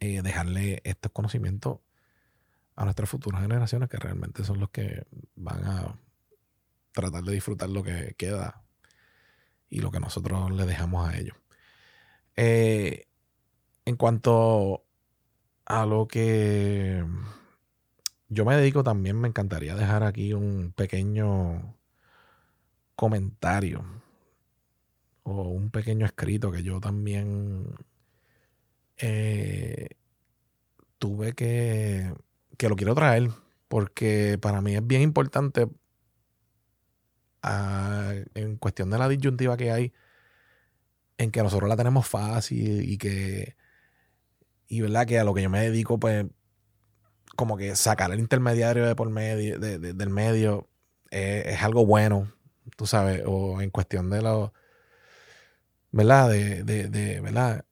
dejarle estos conocimientos a nuestras futuras generaciones que realmente son los que van a tratar de disfrutar lo que queda y lo que nosotros le dejamos a ellos. Eh, en cuanto a lo que yo me dedico también, me encantaría dejar aquí un pequeño, comentario o un pequeño escrito que yo también eh, tuve que, que lo quiero traer porque para mí es bien importante ah, en cuestión de la disyuntiva que hay en que nosotros la tenemos fácil y que y verdad que a lo que yo me dedico pues como que sacar el intermediario de por medio del medio es algo bueno tú sabes o en cuestión de lo verdad de, de, verdad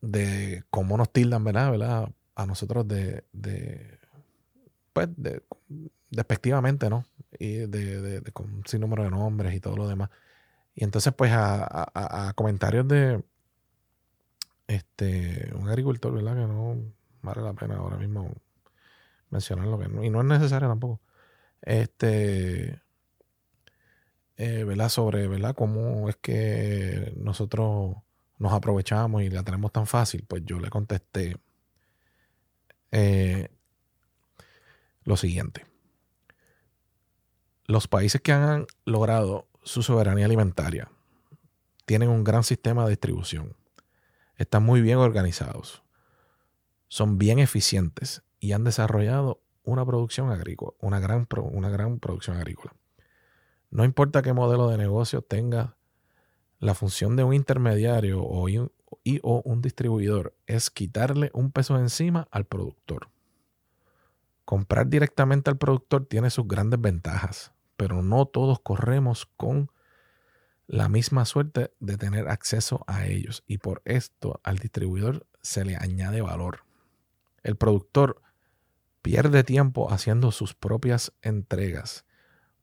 de cómo nos tildan verdad verdad a nosotros de, de pues de, despectivamente no y de, de, con sin número de nombres y todo lo demás. Y entonces, pues, a, comentarios de este un agricultor, ¿verdad? Que no vale la pena ahora mismo mencionarlo, que y no es necesario tampoco. Este, eh, ¿verdad? Sobre, ¿verdad? Cómo es que nosotros nos aprovechamos y la tenemos tan fácil. Pues yo le contesté eh, lo siguiente. Los países que han logrado su soberanía alimentaria. Tienen un gran sistema de distribución. Están muy bien organizados. Son bien eficientes y han desarrollado una producción agrícola, una gran, una gran producción agrícola. No importa qué modelo de negocio tenga, la función de un intermediario o, y, o un distribuidor es quitarle un peso encima al productor. Comprar directamente al productor tiene sus grandes ventajas pero no todos corremos con la misma suerte de tener acceso a ellos y por esto al distribuidor se le añade valor. El productor pierde tiempo haciendo sus propias entregas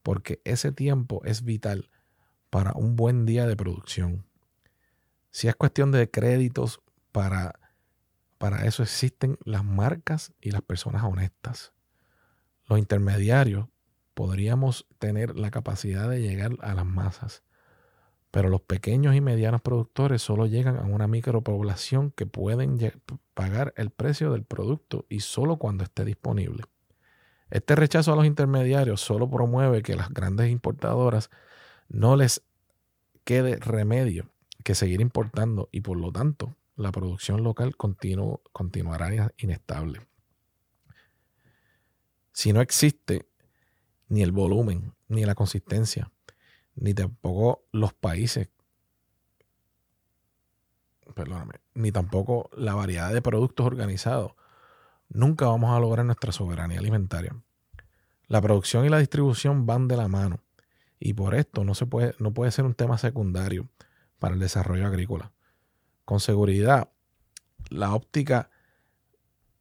porque ese tiempo es vital para un buen día de producción. Si es cuestión de créditos, para, para eso existen las marcas y las personas honestas. Los intermediarios podríamos tener la capacidad de llegar a las masas. Pero los pequeños y medianos productores solo llegan a una micropoblación que pueden pagar el precio del producto y solo cuando esté disponible. Este rechazo a los intermediarios solo promueve que las grandes importadoras no les quede remedio que seguir importando y por lo tanto la producción local continuará inestable. Si no existe ni el volumen, ni la consistencia, ni tampoco los países, perdóname, ni tampoco la variedad de productos organizados, nunca vamos a lograr nuestra soberanía alimentaria. La producción y la distribución van de la mano y por esto no, se puede, no puede ser un tema secundario para el desarrollo agrícola. Con seguridad, la óptica,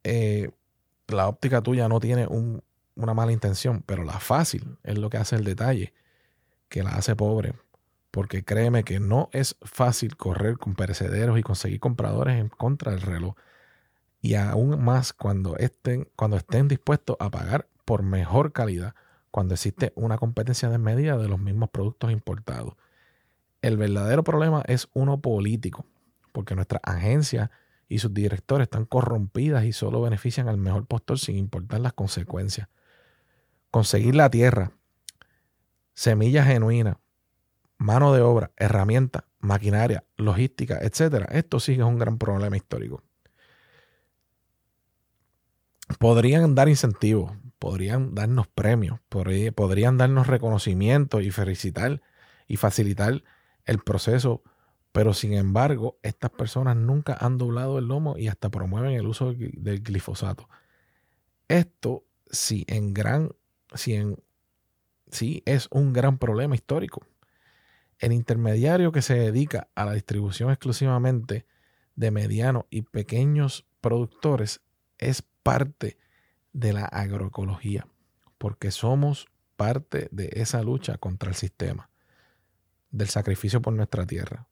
eh, la óptica tuya no tiene un, una mala intención, pero la fácil es lo que hace el detalle, que la hace pobre. Porque créeme que no es fácil correr con perecederos y conseguir compradores en contra del reloj. Y aún más cuando estén, cuando estén dispuestos a pagar por mejor calidad, cuando existe una competencia desmedida de los mismos productos importados. El verdadero problema es uno político, porque nuestras agencias y sus directores están corrompidas y solo benefician al mejor postor sin importar las consecuencias conseguir la tierra, semillas genuinas, mano de obra, herramientas, maquinaria, logística, etcétera. Esto sí que es un gran problema histórico. Podrían dar incentivos, podrían darnos premios, podrían darnos reconocimiento y felicitar y facilitar el proceso, pero sin embargo, estas personas nunca han doblado el lomo y hasta promueven el uso del glifosato. Esto sí en gran sí, es un gran problema histórico. El intermediario que se dedica a la distribución exclusivamente de medianos y pequeños productores es parte de la agroecología, porque somos parte de esa lucha contra el sistema, del sacrificio por nuestra tierra,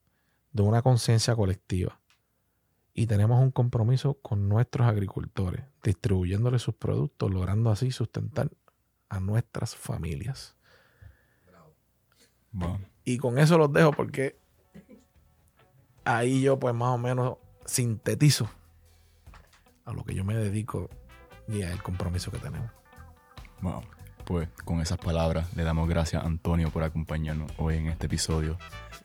de una conciencia colectiva. Y tenemos un compromiso con nuestros agricultores, distribuyéndoles sus productos, logrando así sustentar a nuestras familias. Y con eso los dejo porque ahí yo pues más o menos sintetizo a lo que yo me dedico y al compromiso que tenemos. Pues con esas palabras le damos gracias a Antonio por acompañarnos hoy en este episodio.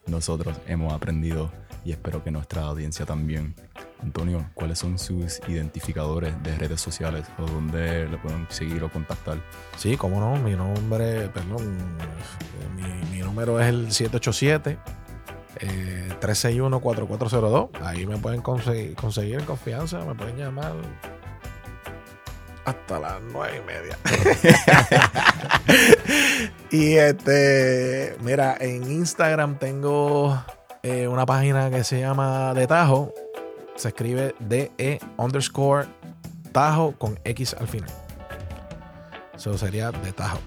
Nosotros hemos aprendido y espero que nuestra audiencia también. Antonio, ¿cuáles son sus identificadores de redes sociales o dónde le pueden seguir o contactar? Sí, cómo no, mi nombre, perdón, mi, mi número es el 787 eh, 361-4402. Ahí me pueden conseguir, confianza, me pueden llamar hasta las nueve y media. y este, mira, en Instagram tengo eh, una página que se llama De Tajo. Se escribe DE underscore Tajo con X al final. Eso sería De Tajo.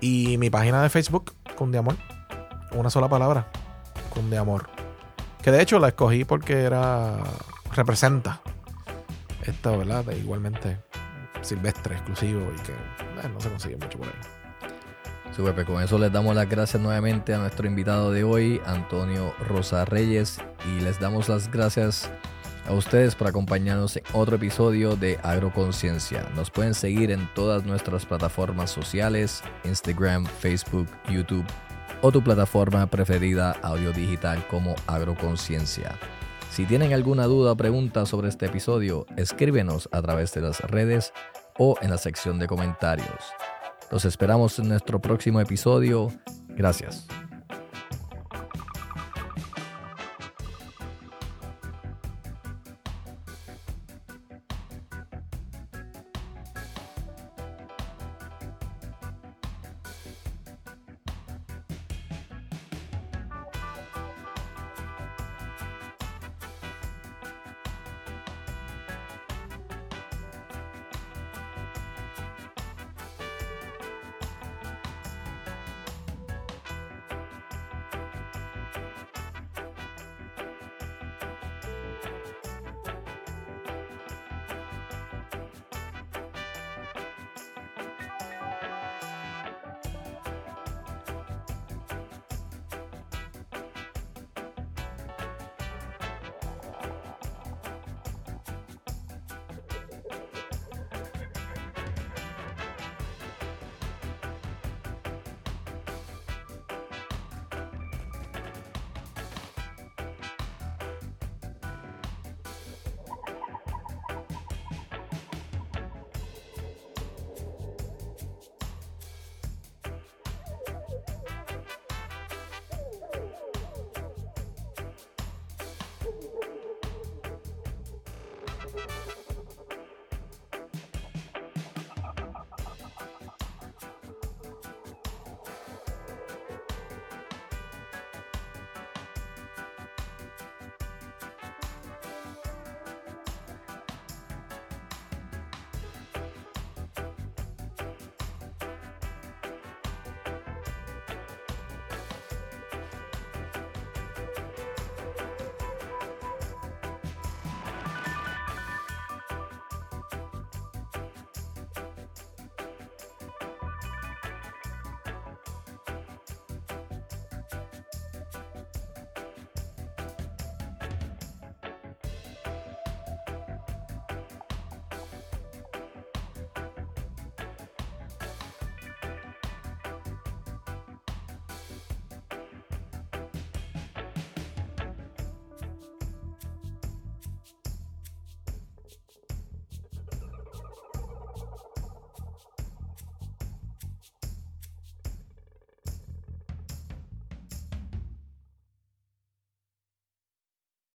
Y mi página de Facebook, con de amor. Una sola palabra. Con de amor. Que de hecho la escogí porque era. representa esta, ¿verdad? De igualmente silvestre, exclusivo y que eh, no se consigue mucho por ahí. Sí, Pepe, con eso les damos las gracias nuevamente a nuestro invitado de hoy, Antonio Rosa Reyes, y les damos las gracias a ustedes por acompañarnos en otro episodio de Agroconciencia. Nos pueden seguir en todas nuestras plataformas sociales, Instagram, Facebook, YouTube o tu plataforma preferida audio digital como Agroconciencia. Si tienen alguna duda o pregunta sobre este episodio, escríbenos a través de las redes o en la sección de comentarios. Los esperamos en nuestro próximo episodio. Gracias.